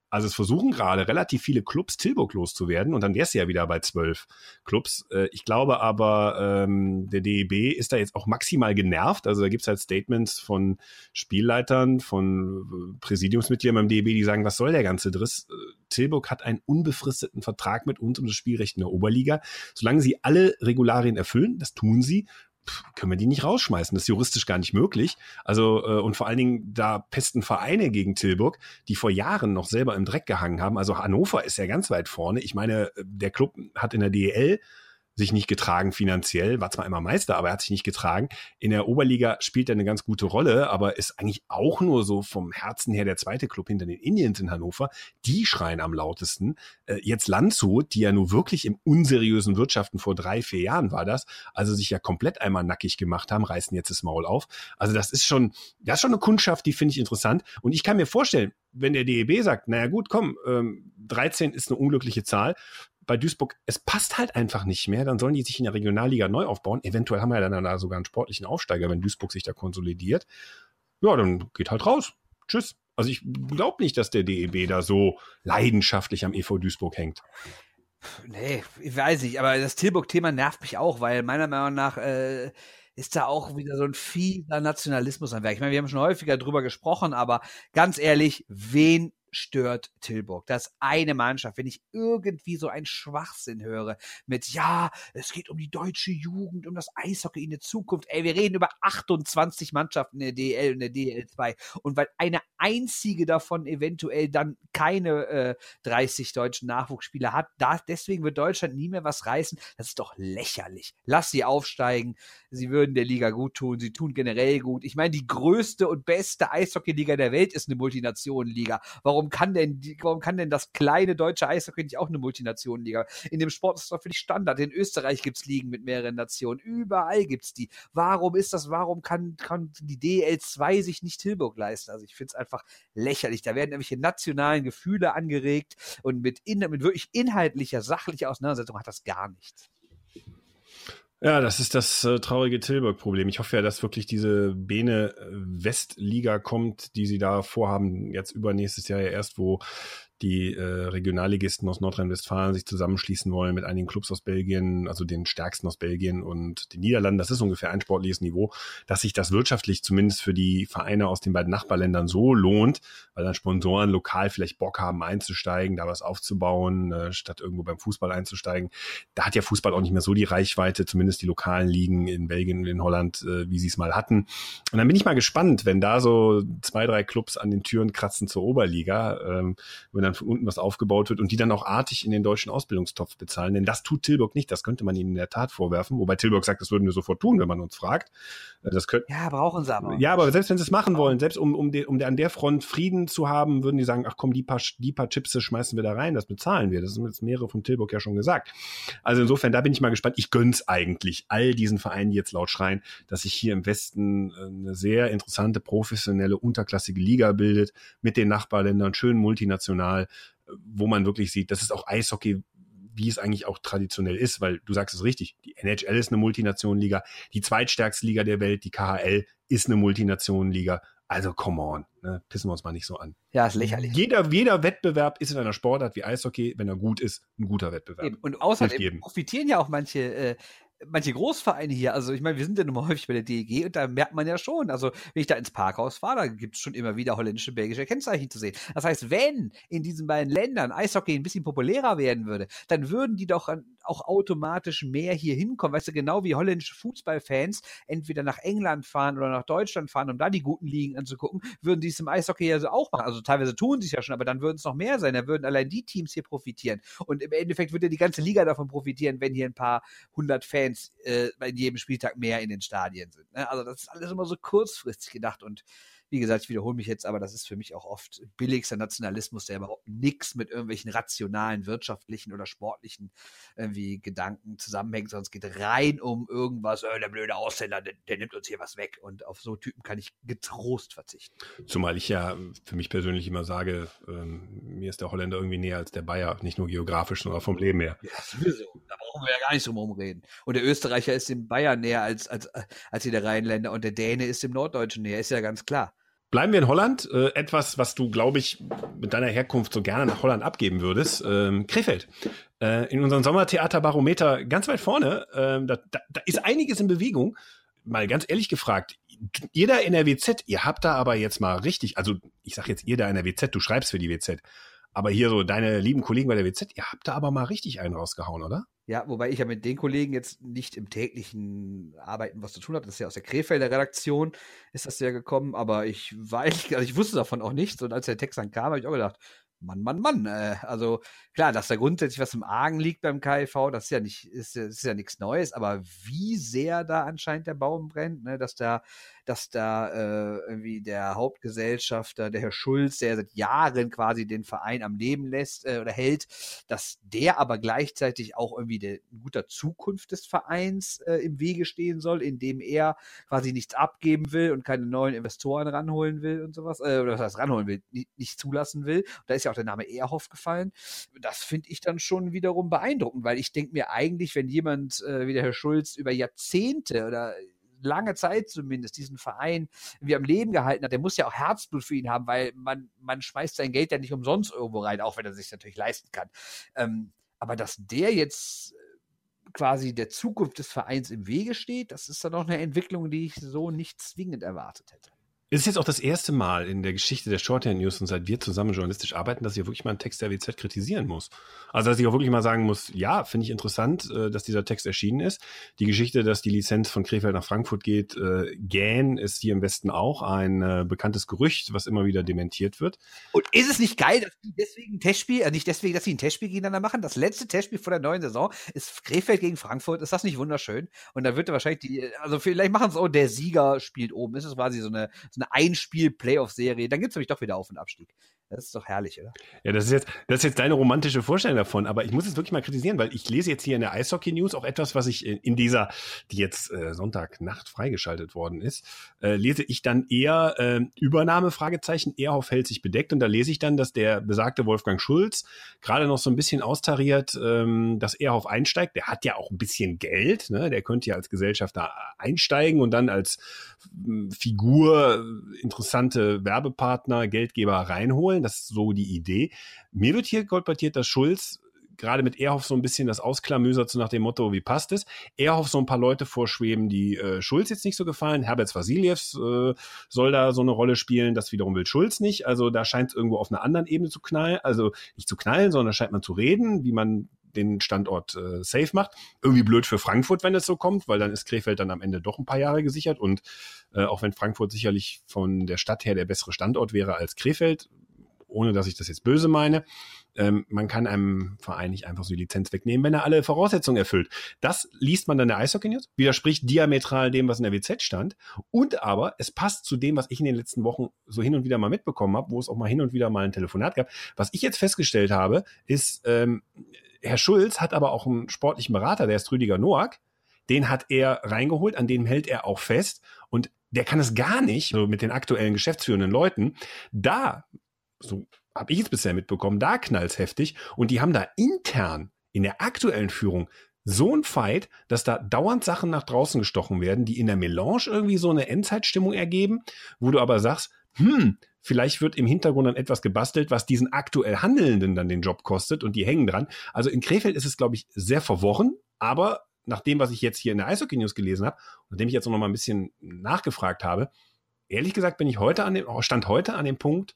Also es versuchen gerade relativ viele Clubs Tilburg loszuwerden und dann wär's ja wieder bei zwölf Clubs. Äh, ich glaube aber, ähm, der DEB ist da jetzt auch maximal genervt. Also da gibt's halt Statements von Spielleitern, von äh, Präsidiumsmitgliedern beim DEB, die sagen, was soll der ganze Driss? Äh, Tilburg hat einen unbefristeten Vertrag mit uns um das Spielrecht in der Oberliga. Solange sie alle Regularien erfüllen, das tun sie, können wir die nicht rausschmeißen. Das ist juristisch gar nicht möglich. Also, äh, und vor allen Dingen, da pesten Vereine gegen Tilburg, die vor Jahren noch selber im Dreck gehangen haben. Also Hannover ist ja ganz weit vorne. Ich meine, der Club hat in der DEL sich nicht getragen finanziell, war zwar immer Meister, aber er hat sich nicht getragen. In der Oberliga spielt er eine ganz gute Rolle, aber ist eigentlich auch nur so vom Herzen her der zweite Club hinter den Indians in Hannover. Die schreien am lautesten. Äh, jetzt Landshut, die ja nur wirklich im unseriösen Wirtschaften vor drei, vier Jahren war das, also sich ja komplett einmal nackig gemacht haben, reißen jetzt das Maul auf. Also das ist schon, das ist schon eine Kundschaft, die finde ich interessant. Und ich kann mir vorstellen, wenn der DEB sagt, naja gut, komm, ähm, 13 ist eine unglückliche Zahl, bei Duisburg, es passt halt einfach nicht mehr, dann sollen die sich in der Regionalliga neu aufbauen. Eventuell haben wir dann da sogar einen sportlichen Aufsteiger, wenn Duisburg sich da konsolidiert. Ja, dann geht halt raus. Tschüss. Also ich glaube nicht, dass der DEB da so leidenschaftlich am EV Duisburg hängt. Nee, ich weiß nicht, aber das Tilburg-Thema nervt mich auch, weil meiner Meinung nach äh, ist da auch wieder so ein fieser Nationalismus am Werk. Ich meine, wir haben schon häufiger drüber gesprochen, aber ganz ehrlich, wen stört Tilburg. Das eine Mannschaft, wenn ich irgendwie so einen Schwachsinn höre mit, ja, es geht um die deutsche Jugend, um das Eishockey in der Zukunft. Ey, wir reden über 28 Mannschaften in der DL und der DL2. Und weil eine einzige davon eventuell dann keine äh, 30 deutschen Nachwuchsspieler hat, da, deswegen wird Deutschland nie mehr was reißen. Das ist doch lächerlich. Lass sie aufsteigen. Sie würden der Liga gut tun. Sie tun generell gut. Ich meine, die größte und beste Eishockeyliga der Welt ist eine Multinationenliga. Warum warum kann denn, warum kann denn das kleine deutsche Eishockey nicht auch eine Multinationenliga? In dem Sport ist das doch völlig Standard. In Österreich gibt es Ligen mit mehreren Nationen. Überall gibt es die. Warum ist das, warum kann, kann die DL2 sich nicht Tilburg leisten? Also ich finde es einfach lächerlich. Da werden irgendwelche nationalen Gefühle angeregt und mit, in, mit wirklich inhaltlicher, sachlicher Auseinandersetzung hat das gar nichts. Ja, das ist das äh, traurige Tilburg-Problem. Ich hoffe ja, dass wirklich diese Bene äh, Westliga kommt, die sie da vorhaben, jetzt übernächstes Jahr ja erst, wo die äh, Regionalligisten aus Nordrhein-Westfalen sich zusammenschließen wollen mit einigen Clubs aus Belgien, also den stärksten aus Belgien und den Niederlanden. Das ist ungefähr ein sportliches Niveau, dass sich das wirtschaftlich zumindest für die Vereine aus den beiden Nachbarländern so lohnt, weil dann Sponsoren lokal vielleicht Bock haben einzusteigen, da was aufzubauen, äh, statt irgendwo beim Fußball einzusteigen. Da hat ja Fußball auch nicht mehr so die Reichweite, zumindest die lokalen Ligen in Belgien und in Holland, äh, wie sie es mal hatten. Und dann bin ich mal gespannt, wenn da so zwei, drei Clubs an den Türen kratzen zur Oberliga, ähm, wenn dann von unten was aufgebaut wird und die dann auch artig in den deutschen Ausbildungstopf bezahlen. Denn das tut Tilburg nicht. Das könnte man ihnen in der Tat vorwerfen. Wobei Tilburg sagt, das würden wir sofort tun, wenn man uns fragt. Äh, das könnte, ja, brauchen sie aber. Ja, aber selbst wenn sie es machen wollen, selbst um, um, de, um de, an der Front Frieden zu haben, würden die sagen, ach komm, die paar, die paar Chips schmeißen wir da rein, das bezahlen wir. Das sind jetzt mehrere von Tilburg ja schon gesagt. Also insofern, da bin ich mal gespannt. Ich gönn's eigentlich all diesen Vereinen, die jetzt laut schreien, dass sich hier im Westen äh, eine sehr interessante, professionelle, unterklassige Liga bildet, mit den Nachbarländern, schön multinational, wo man wirklich sieht, das ist auch Eishockey, wie es eigentlich auch traditionell ist, weil du sagst es richtig, die NHL ist eine Multinationenliga, die zweitstärkste Liga der Welt, die KHL ist eine Multinationenliga. Also come on, ne? pissen wir uns mal nicht so an. Ja, ist lächerlich. Jeder, jeder Wettbewerb ist in einer Sportart wie Eishockey, wenn er gut ist, ein guter Wettbewerb. Eben. Und außerdem profitieren ja auch manche äh, manche Großvereine hier, also ich meine, wir sind ja nun mal häufig bei der DEG und da merkt man ja schon, also wenn ich da ins Parkhaus fahre, da gibt es schon immer wieder holländische, belgische Kennzeichen zu sehen. Das heißt, wenn in diesen beiden Ländern Eishockey ein bisschen populärer werden würde, dann würden die doch auch automatisch mehr hier hinkommen. Weißt du, genau wie holländische Fußballfans entweder nach England fahren oder nach Deutschland fahren, um da die guten Ligen anzugucken, würden die es im Eishockey ja so auch machen. Also teilweise tun sie es ja schon, aber dann würden es noch mehr sein. Da würden allein die Teams hier profitieren. Und im Endeffekt würde die ganze Liga davon profitieren, wenn hier ein paar hundert Fans äh, bei jedem Spieltag mehr in den Stadien sind. Ne? Also das ist alles immer so kurzfristig gedacht und wie gesagt, ich wiederhole mich jetzt, aber das ist für mich auch oft billigster Nationalismus, der überhaupt nichts mit irgendwelchen rationalen, wirtschaftlichen oder sportlichen irgendwie Gedanken zusammenhängt, sondern es geht rein um irgendwas, äh, der blöde Ausländer, der, der, nimmt uns hier was weg. Und auf so Typen kann ich getrost verzichten. Zumal ich ja für mich persönlich immer sage, ähm, mir ist der Holländer irgendwie näher als der Bayer, nicht nur geografisch, sondern auch vom Leben her. Ja, sowieso. Da brauchen wir ja gar nicht drum rumreden. Und der Österreicher ist dem Bayern näher als, als, als der Rheinländer und der Däne ist dem Norddeutschen näher, ist ja ganz klar. Bleiben wir in Holland. Äh, etwas, was du, glaube ich, mit deiner Herkunft so gerne nach Holland abgeben würdest. Ähm, Krefeld. Äh, in unserem Sommertheaterbarometer ganz weit vorne. Ähm, da, da, da ist einiges in Bewegung. Mal ganz ehrlich gefragt, ihr da in der WZ, ihr habt da aber jetzt mal richtig, also ich sag jetzt ihr da in der WZ, du schreibst für die WZ. Aber hier so deine lieben Kollegen bei der WZ, ihr habt da aber mal richtig einen rausgehauen, oder? Ja, wobei ich ja mit den Kollegen jetzt nicht im täglichen Arbeiten was zu tun habe. Das ist ja aus der Krefelder Redaktion ist das ja gekommen, aber ich weiß, also ich wusste davon auch nichts. Und als der Text dann kam, habe ich auch gedacht, Mann, Mann, Mann. Äh, also klar, dass da grundsätzlich was im Argen liegt beim KIV, das ist ja nicht, ist, ist ja nichts Neues, aber wie sehr da anscheinend der Baum brennt, ne, dass da dass da äh, irgendwie der Hauptgesellschafter, der Herr Schulz, der seit Jahren quasi den Verein am Leben lässt äh, oder hält, dass der aber gleichzeitig auch irgendwie der guter Zukunft des Vereins äh, im Wege stehen soll, indem er quasi nichts abgeben will und keine neuen Investoren ranholen will und sowas, äh, oder was heißt ranholen will, nicht, nicht zulassen will. Und da ist ja auch der Name Ehrhoff gefallen. Das finde ich dann schon wiederum beeindruckend, weil ich denke mir eigentlich, wenn jemand äh, wie der Herr Schulz über Jahrzehnte oder lange Zeit zumindest diesen Verein wie am Leben gehalten hat, der muss ja auch Herzblut für ihn haben, weil man, man schmeißt sein Geld ja nicht umsonst irgendwo rein, auch wenn er sich natürlich leisten kann. Ähm, aber dass der jetzt quasi der Zukunft des Vereins im Wege steht, das ist dann auch eine Entwicklung, die ich so nicht zwingend erwartet hätte. Es ist jetzt auch das erste Mal in der Geschichte der Shorthand News und seit wir zusammen journalistisch arbeiten, dass ich wirklich mal einen Text der WZ kritisieren muss. Also, dass ich auch wirklich mal sagen muss, ja, finde ich interessant, äh, dass dieser Text erschienen ist. Die Geschichte, dass die Lizenz von Krefeld nach Frankfurt geht, äh, gähn, ist hier im Westen auch ein äh, bekanntes Gerücht, was immer wieder dementiert wird. Und ist es nicht geil, dass die deswegen ein Testspiel, äh, nicht deswegen, dass sie ein Testspiel gegeneinander machen? Das letzte Testspiel vor der neuen Saison ist Krefeld gegen Frankfurt. Ist das nicht wunderschön? Und da wird wahrscheinlich die, also vielleicht machen es auch, der Sieger spielt oben. Ist es quasi so eine, so eine Einspiel- Playoff-Serie, dann gibt es nämlich doch wieder Auf- und Abstieg. Das ist doch herrlich, oder? Ja, das ist jetzt, das ist jetzt deine romantische Vorstellung davon, aber ich muss es wirklich mal kritisieren, weil ich lese jetzt hier in der Eishockey News auch etwas, was ich in dieser, die jetzt äh, Sonntagnacht freigeschaltet worden ist, äh, lese ich dann eher äh, Übernahme, Fragezeichen, Ehrhoff hält sich bedeckt und da lese ich dann, dass der besagte Wolfgang Schulz gerade noch so ein bisschen austariert, ähm, dass Ehrhoff einsteigt. Der hat ja auch ein bisschen Geld, ne? der könnte ja als Gesellschafter einsteigen und dann als äh, Figur interessante Werbepartner, Geldgeber reinholen. Das ist so die Idee. Mir wird hier kolportiert, dass Schulz gerade mit Erhoff so ein bisschen das ausklamüsert, so nach dem Motto, wie passt es? Erhoff so ein paar Leute vorschweben, die äh, Schulz jetzt nicht so gefallen. Herbert Vasiljevs äh, soll da so eine Rolle spielen, das wiederum will Schulz nicht. Also da scheint es irgendwo auf einer anderen Ebene zu knallen. Also nicht zu knallen, sondern scheint man zu reden, wie man den Standort äh, safe macht. Irgendwie blöd für Frankfurt, wenn es so kommt, weil dann ist Krefeld dann am Ende doch ein paar Jahre gesichert. Und äh, auch wenn Frankfurt sicherlich von der Stadt her der bessere Standort wäre als Krefeld, ohne dass ich das jetzt böse meine, ähm, man kann einem Verein nicht einfach so die Lizenz wegnehmen, wenn er alle Voraussetzungen erfüllt. Das liest man dann der Eishockey News, widerspricht diametral dem, was in der WZ stand. Und aber es passt zu dem, was ich in den letzten Wochen so hin und wieder mal mitbekommen habe, wo es auch mal hin und wieder mal ein Telefonat gab. Was ich jetzt festgestellt habe, ist, ähm, Herr Schulz hat aber auch einen sportlichen Berater, der ist Rüdiger Noack. Den hat er reingeholt, an dem hält er auch fest. Und der kann es gar nicht, so mit den aktuellen geschäftsführenden Leuten. Da, so habe ich es bisher mitbekommen, da knallt's heftig. Und die haben da intern in der aktuellen Führung so ein Fight, dass da dauernd Sachen nach draußen gestochen werden, die in der Melange irgendwie so eine Endzeitstimmung ergeben, wo du aber sagst, hm, vielleicht wird im Hintergrund dann etwas gebastelt, was diesen aktuell Handelnden dann den Job kostet und die hängen dran. Also in Krefeld ist es, glaube ich, sehr verworren, aber nach dem, was ich jetzt hier in der Eishockey News gelesen habe, nachdem ich jetzt noch mal ein bisschen nachgefragt habe, ehrlich gesagt bin ich heute an dem, stand heute an dem Punkt,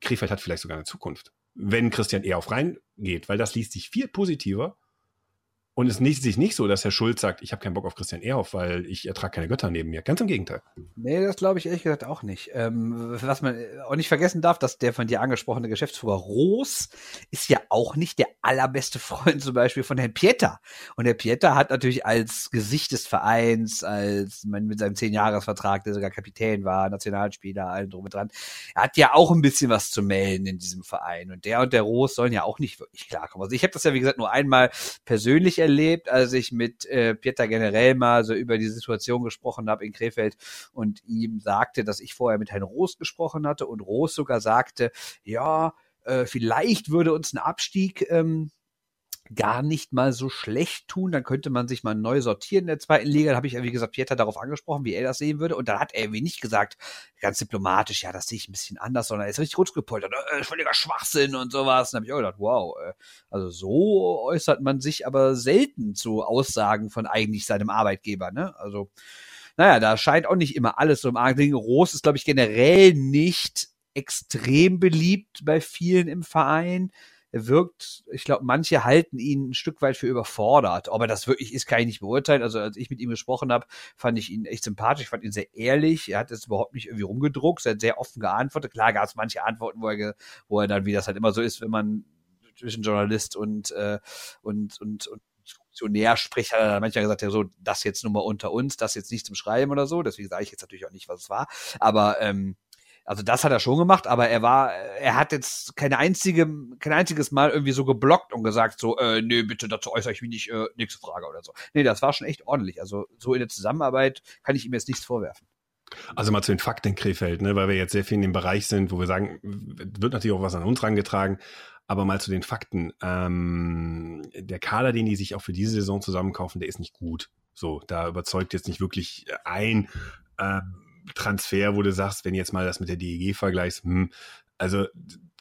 Krefeld hat vielleicht sogar eine Zukunft, wenn Christian eher auf rein geht, weil das liest sich viel positiver Und es ist sich nicht so, dass Herr Schulz sagt, ich habe keinen Bock auf Christian Ehrhoff, weil ich ertrage keine Götter neben mir. Ganz im Gegenteil. Nee, das glaube ich ehrlich gesagt auch nicht. Ähm, was man auch nicht vergessen darf, dass der von dir angesprochene Geschäftsführer Roos ist ja auch nicht der allerbeste Freund zum Beispiel von Herrn Pieter. Und Herr Pieter hat natürlich als Gesicht des Vereins, als man mit seinem Zehn-Jahres-Vertrag, der sogar Kapitän war, Nationalspieler, allen drum und dran, er hat ja auch ein bisschen was zu melden in diesem Verein. Und der und der Roos sollen ja auch nicht wirklich klarkommen. Also ich habe das ja, wie gesagt, nur einmal persönlich erlebt, als ich mit äh, Pieter generell mal so über die Situation gesprochen habe in Krefeld und ihm sagte, dass ich vorher mit Herrn Roos gesprochen hatte und Roos sogar sagte, ja, äh, vielleicht würde uns ein Abstieg ähm, gar nicht mal so schlecht tun. Dann könnte man sich mal neu sortieren in der zweiten Liga. Da habe ich, wie gesagt, Pieter darauf angesprochen, wie er das sehen würde. Und dann hat er irgendwie nicht gesagt, ganz diplomatisch, ja, das sehe ich ein bisschen anders, sondern er ist richtig runtergepoltert, äh, völliger Schwachsinn und sowas. Dann habe ich auch gedacht, wow, äh, also so äußert man sich aber selten zu Aussagen von eigentlich seinem Arbeitgeber, ne? Also, naja, da scheint auch nicht immer alles so im Argen. Roos ist, glaube ich, generell nicht extrem beliebt bei vielen im Verein er wirkt, ich glaube, manche halten ihn ein Stück weit für überfordert. Ob er das wirklich ist, kann ich nicht beurteilen. Also als ich mit ihm gesprochen habe, fand ich ihn echt sympathisch, ich fand ihn sehr ehrlich. Er hat es überhaupt nicht irgendwie rumgedruckt, er hat sehr offen geantwortet. Klar gab es manche Antworten, wo er, wo er dann, wie das halt immer so ist, wenn man zwischen Journalist und, äh, und, und, und Funktionär spricht, hat er manchmal gesagt, ja, so, das jetzt nur mal unter uns, das jetzt nicht zum Schreiben oder so. Deswegen sage ich jetzt natürlich auch nicht, was es war. Aber ähm, also das hat er schon gemacht, aber er war, er hat jetzt keine einzige, kein einziges Mal irgendwie so geblockt und gesagt so, äh, nee, bitte dazu äußere ich mich nicht, äh, nächste Frage oder so. Nee, das war schon echt ordentlich. Also so in der Zusammenarbeit kann ich ihm jetzt nichts vorwerfen. Also mal zu den Fakten in Krefeld, ne, weil wir jetzt sehr viel in dem Bereich sind, wo wir sagen, wird natürlich auch was an uns rangetragen, aber mal zu den Fakten. Ähm, der Kader, den die sich auch für diese Saison zusammenkaufen, der ist nicht gut. So, da überzeugt jetzt nicht wirklich ein. Ähm, Transfer, wo du sagst, wenn jetzt mal das mit der DEG vergleichst, hm, also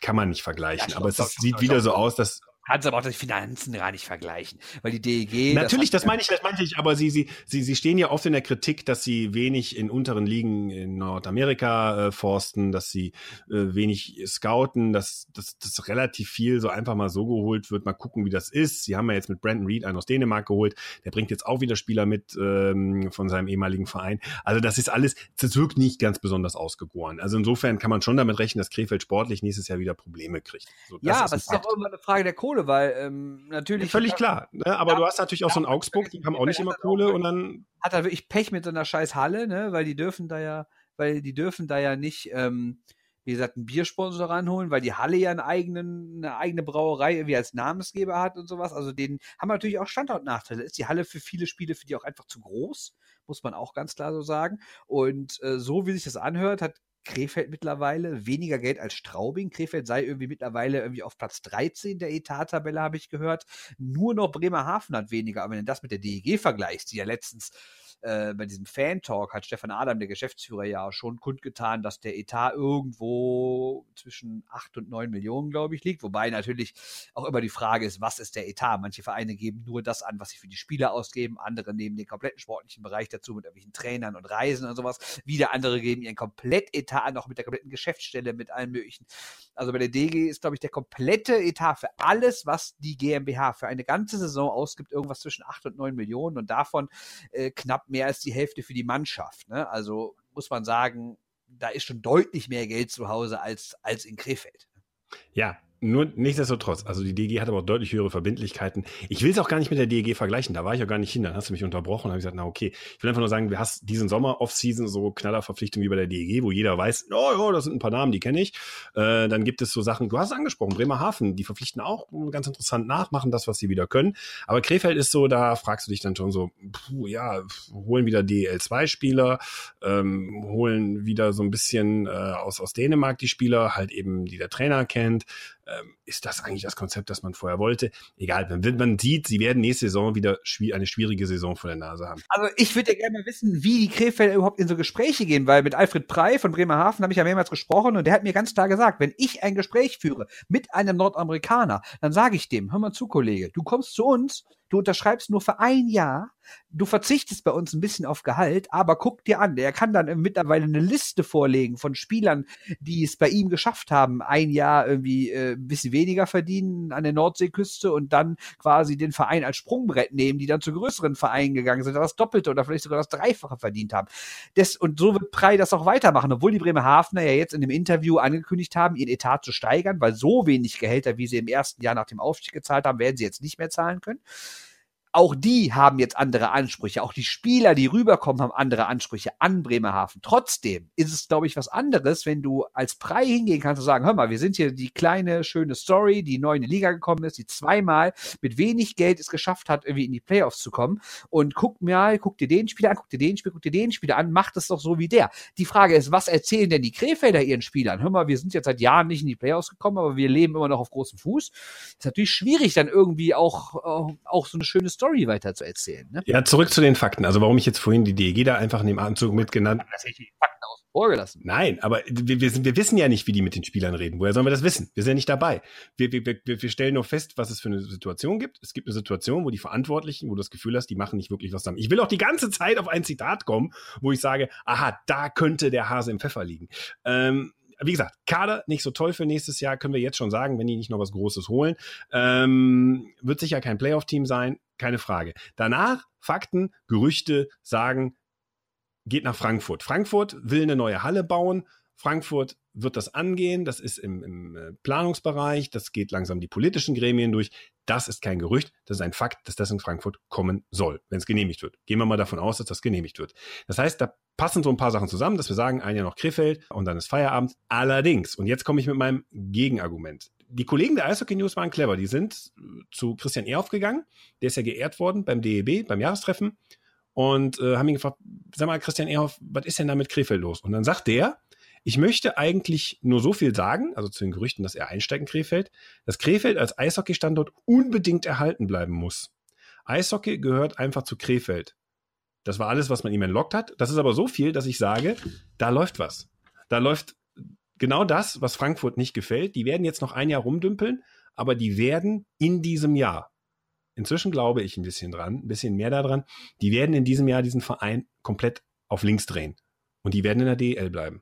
kann man nicht vergleichen. Ja, aber es sieht wieder so aus, dass Kannst aber auch die Finanzen gar nicht vergleichen, weil die DEG. Natürlich, das, das meine ich, das meine ich, aber sie, sie, sie, sie stehen ja oft in der Kritik, dass sie wenig in unteren Ligen in Nordamerika äh, forsten, dass sie äh, wenig scouten, dass, dass, dass relativ viel so einfach mal so geholt wird. Mal gucken, wie das ist. Sie haben ja jetzt mit Brandon Reed einen aus Dänemark geholt. Der bringt jetzt auch wieder Spieler mit ähm, von seinem ehemaligen Verein. Also das ist alles, das wirkt nicht ganz besonders ausgegoren. Also insofern kann man schon damit rechnen, dass Krefeld sportlich nächstes Jahr wieder Probleme kriegt. So, ja, aber es ist doch immer eine Frage der Kohle Kohle, weil ähm, natürlich. Ja, völlig klar. Ne? Aber ja, du hast natürlich auch so ein Augsburg, die haben auch nicht immer Kohle und dann. Hat er wirklich Pech mit so einer scheiß Halle, ne? Weil die dürfen da ja, weil die dürfen da ja nicht, ähm, wie gesagt, einen Biersponsor ranholen, weil die Halle ja einen eigenen, eine eigene Brauerei irgendwie als Namensgeber hat und sowas. Also den haben natürlich auch Standortnachteile. Ist die Halle für viele Spiele für die auch einfach zu groß, muss man auch ganz klar so sagen. Und äh, so wie sich das anhört, hat Krefeld mittlerweile weniger Geld als Straubing. Krefeld sei irgendwie mittlerweile irgendwie auf Platz 13 der Etat-Tabelle, habe ich gehört. Nur noch Bremerhaven hat weniger. Aber wenn du das mit der DEG vergleichst, die ja letztens äh, bei diesem Fan-Talk hat Stefan Adam, der Geschäftsführer, ja schon kundgetan, dass der Etat irgendwo zwischen 8 und 9 Millionen, glaube ich, liegt. Wobei natürlich auch immer die Frage ist, was ist der Etat? Manche Vereine geben nur das an, was sie für die Spieler ausgeben. Andere nehmen den kompletten sportlichen Bereich dazu mit irgendwelchen Trainern und Reisen und sowas. Wieder andere geben ihren Komplettetat an, auch mit der kompletten Geschäftsstelle, mit allen möglichen. Also bei der DG ist, glaube ich, der komplette Etat für alles, was die GmbH für eine ganze Saison ausgibt, irgendwas zwischen 8 und 9 Millionen und davon äh, knapp mehr als die Hälfte für die Mannschaft. Ne? Also muss man sagen, da ist schon deutlich mehr Geld zu Hause als, als in Krefeld. Ja, nur nichtsdestotrotz, also die DG hat aber auch deutlich höhere Verbindlichkeiten. Ich will es auch gar nicht mit der DG vergleichen, da war ich auch gar nicht hin, dann hast du mich unterbrochen und habe gesagt, na okay, ich will einfach nur sagen, du hast diesen Sommer Off-Season so Knallerverpflichtungen wie bei der DG, wo jeder weiß, oh ja, das sind ein paar Namen, die kenne ich. Äh, dann gibt es so Sachen, du hast es angesprochen, Bremerhaven, die verpflichten auch ganz interessant nach, machen das, was sie wieder können. Aber Krefeld ist so, da fragst du dich dann schon so, puh, ja, holen wieder DL2-Spieler, ähm, holen wieder so ein bisschen äh, aus, aus Dänemark die Spieler, halt eben, die der Trainer kennt ist das eigentlich das Konzept, das man vorher wollte? Egal, wenn man sieht, sie werden nächste Saison wieder eine schwierige Saison vor der Nase haben. Also ich würde ja gerne mal wissen, wie die Krefelder überhaupt in so Gespräche gehen, weil mit Alfred Prey von Bremerhaven habe ich ja mehrmals gesprochen und der hat mir ganz klar gesagt, wenn ich ein Gespräch führe mit einem Nordamerikaner, dann sage ich dem, hör mal zu, Kollege, du kommst zu uns, du unterschreibst nur für ein Jahr, du verzichtest bei uns ein bisschen auf Gehalt, aber guck dir an, der kann dann mittlerweile eine Liste vorlegen von Spielern, die es bei ihm geschafft haben, ein Jahr irgendwie äh, ein bisschen weniger verdienen an der Nordseeküste und dann quasi den Verein als Sprungbrett nehmen, die dann zu größeren Vereinen gegangen sind, das Doppelte oder vielleicht sogar das Dreifache verdient haben. Das, und so wird Prey das auch weitermachen, obwohl die Bremerhavener ja jetzt in dem Interview angekündigt haben, ihren Etat zu steigern, weil so wenig Gehälter, wie sie im ersten Jahr nach dem Aufstieg gezahlt haben, werden sie jetzt nicht mehr zahlen können auch die haben jetzt andere Ansprüche. Auch die Spieler, die rüberkommen, haben andere Ansprüche an Bremerhaven. Trotzdem ist es, glaube ich, was anderes, wenn du als Prei hingehen kannst und sagen, hör mal, wir sind hier die kleine, schöne Story, die neu in die Liga gekommen ist, die zweimal mit wenig Geld es geschafft hat, irgendwie in die Playoffs zu kommen. Und guck mir, guck dir den Spieler an, guck dir den Spieler, guck dir den Spieler an, macht es doch so wie der. Die Frage ist, was erzählen denn die Krefelder ihren Spielern? Hör mal, wir sind jetzt seit Jahren nicht in die Playoffs gekommen, aber wir leben immer noch auf großem Fuß. Ist natürlich schwierig, dann irgendwie auch, auch, auch so eine schöne Story Story weiter zu erzählen. Ne? Ja, zurück zu den Fakten. Also warum ich jetzt vorhin die DEG da einfach in dem Anzug mitgenannt. Das hätte ich die Fakten außen vor gelassen. Nein, aber wir, wir, wir wissen ja nicht, wie die mit den Spielern reden. Woher sollen wir das wissen? Wir sind ja nicht dabei. Wir, wir, wir, wir stellen nur fest, was es für eine Situation gibt. Es gibt eine Situation, wo die Verantwortlichen, wo du das Gefühl hast, die machen nicht wirklich was zusammen. Ich will auch die ganze Zeit auf ein Zitat kommen, wo ich sage, aha, da könnte der Hase im Pfeffer liegen. Ähm, wie gesagt, Kader nicht so toll für nächstes Jahr, können wir jetzt schon sagen, wenn die nicht noch was Großes holen. Ähm, wird sicher kein Playoff-Team sein, keine Frage. Danach Fakten, Gerüchte sagen, geht nach Frankfurt. Frankfurt will eine neue Halle bauen. Frankfurt wird das angehen. Das ist im, im, äh, Planungsbereich. Das geht langsam die politischen Gremien durch. Das ist kein Gerücht. Das ist ein Fakt, dass das in Frankfurt kommen soll, wenn es genehmigt wird. Gehen wir mal davon aus, dass das genehmigt wird. Das heißt, da passen so ein paar Sachen zusammen, dass wir sagen, ein Jahr noch Krefeld und dann ist Feierabend. Allerdings, und jetzt komme ich mit meinem Gegenargument. Die Kollegen der Eishockey News waren clever. Die sind zu Christian Ehrhoff gegangen. Der ist ja geehrt worden beim DEB, beim Jahrestreffen. Und äh, haben ihn gefragt, sag mal, Christian Ehrhoff, was ist denn da mit Krefeld los? Und dann sagt der, ich möchte eigentlich nur so viel sagen, also zu den Gerüchten, dass er einsteigt in Krefeld, dass Krefeld als Eishockey-Standort unbedingt erhalten bleiben muss. Eishockey gehört einfach zu Krefeld. Das war alles, was man ihm entlockt hat. Das ist aber so viel, dass ich sage, da läuft was. Da läuft genau das, was Frankfurt nicht gefällt. Die werden jetzt noch ein Jahr rumdümpeln, aber die werden in diesem Jahr, inzwischen glaube ich ein bisschen dran, ein bisschen mehr daran, die werden in diesem Jahr diesen Verein komplett auf links drehen. Und die werden in der DL bleiben.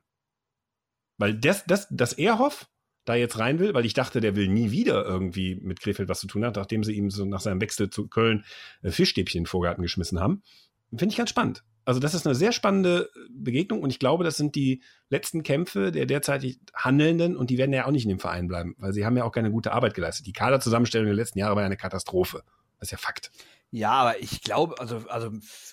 Weil das, das, das Erhoff da jetzt rein will, weil ich dachte, der will nie wieder irgendwie mit Krefeld was zu tun hat, nachdem sie ihm so nach seinem Wechsel zu Köln äh, Fischstäbchen in den Vorgarten geschmissen haben. Finde ich ganz spannend. Also das ist eine sehr spannende Begegnung und ich glaube, das sind die letzten Kämpfe der derzeitig Handelnden und die werden ja auch nicht in dem Verein bleiben, weil sie haben ja auch keine gute Arbeit geleistet. Die Kaderzusammenstellung der letzten Jahre war ja eine Katastrophe. Das ist ja Fakt. Ja, aber ich glaube, also, also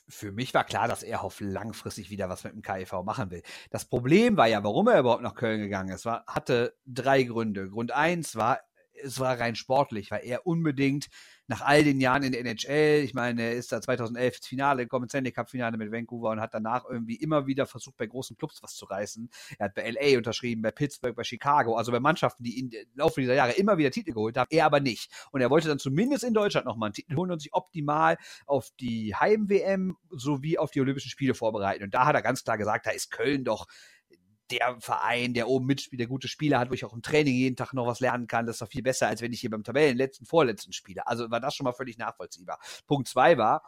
für mich war klar, dass Erhoff langfristig wieder was mit dem KIV machen will. Das Problem war ja, warum er überhaupt nach Köln gegangen ist, war, hatte drei Gründe. Grund eins war, es war rein sportlich, weil er unbedingt nach all den Jahren in der NHL, ich meine, er ist da 2011 ins Finale gekommen, Stanley Cup Finale mit Vancouver und hat danach irgendwie immer wieder versucht, bei großen Clubs was zu reißen. Er hat bei LA unterschrieben, bei Pittsburgh, bei Chicago, also bei Mannschaften, die im Laufe dieser Jahre immer wieder Titel geholt haben, er aber nicht. Und er wollte dann zumindest in Deutschland nochmal einen Titel holen und sich optimal auf die Heim-WM sowie auf die Olympischen Spiele vorbereiten. Und da hat er ganz klar gesagt, da ist Köln doch der Verein, der oben mitspielt, der gute Spieler hat, wo ich auch im Training jeden Tag noch was lernen kann, das ist doch viel besser, als wenn ich hier beim Tabellenletzten, vorletzten spiele. Also war das schon mal völlig nachvollziehbar. Punkt zwei war,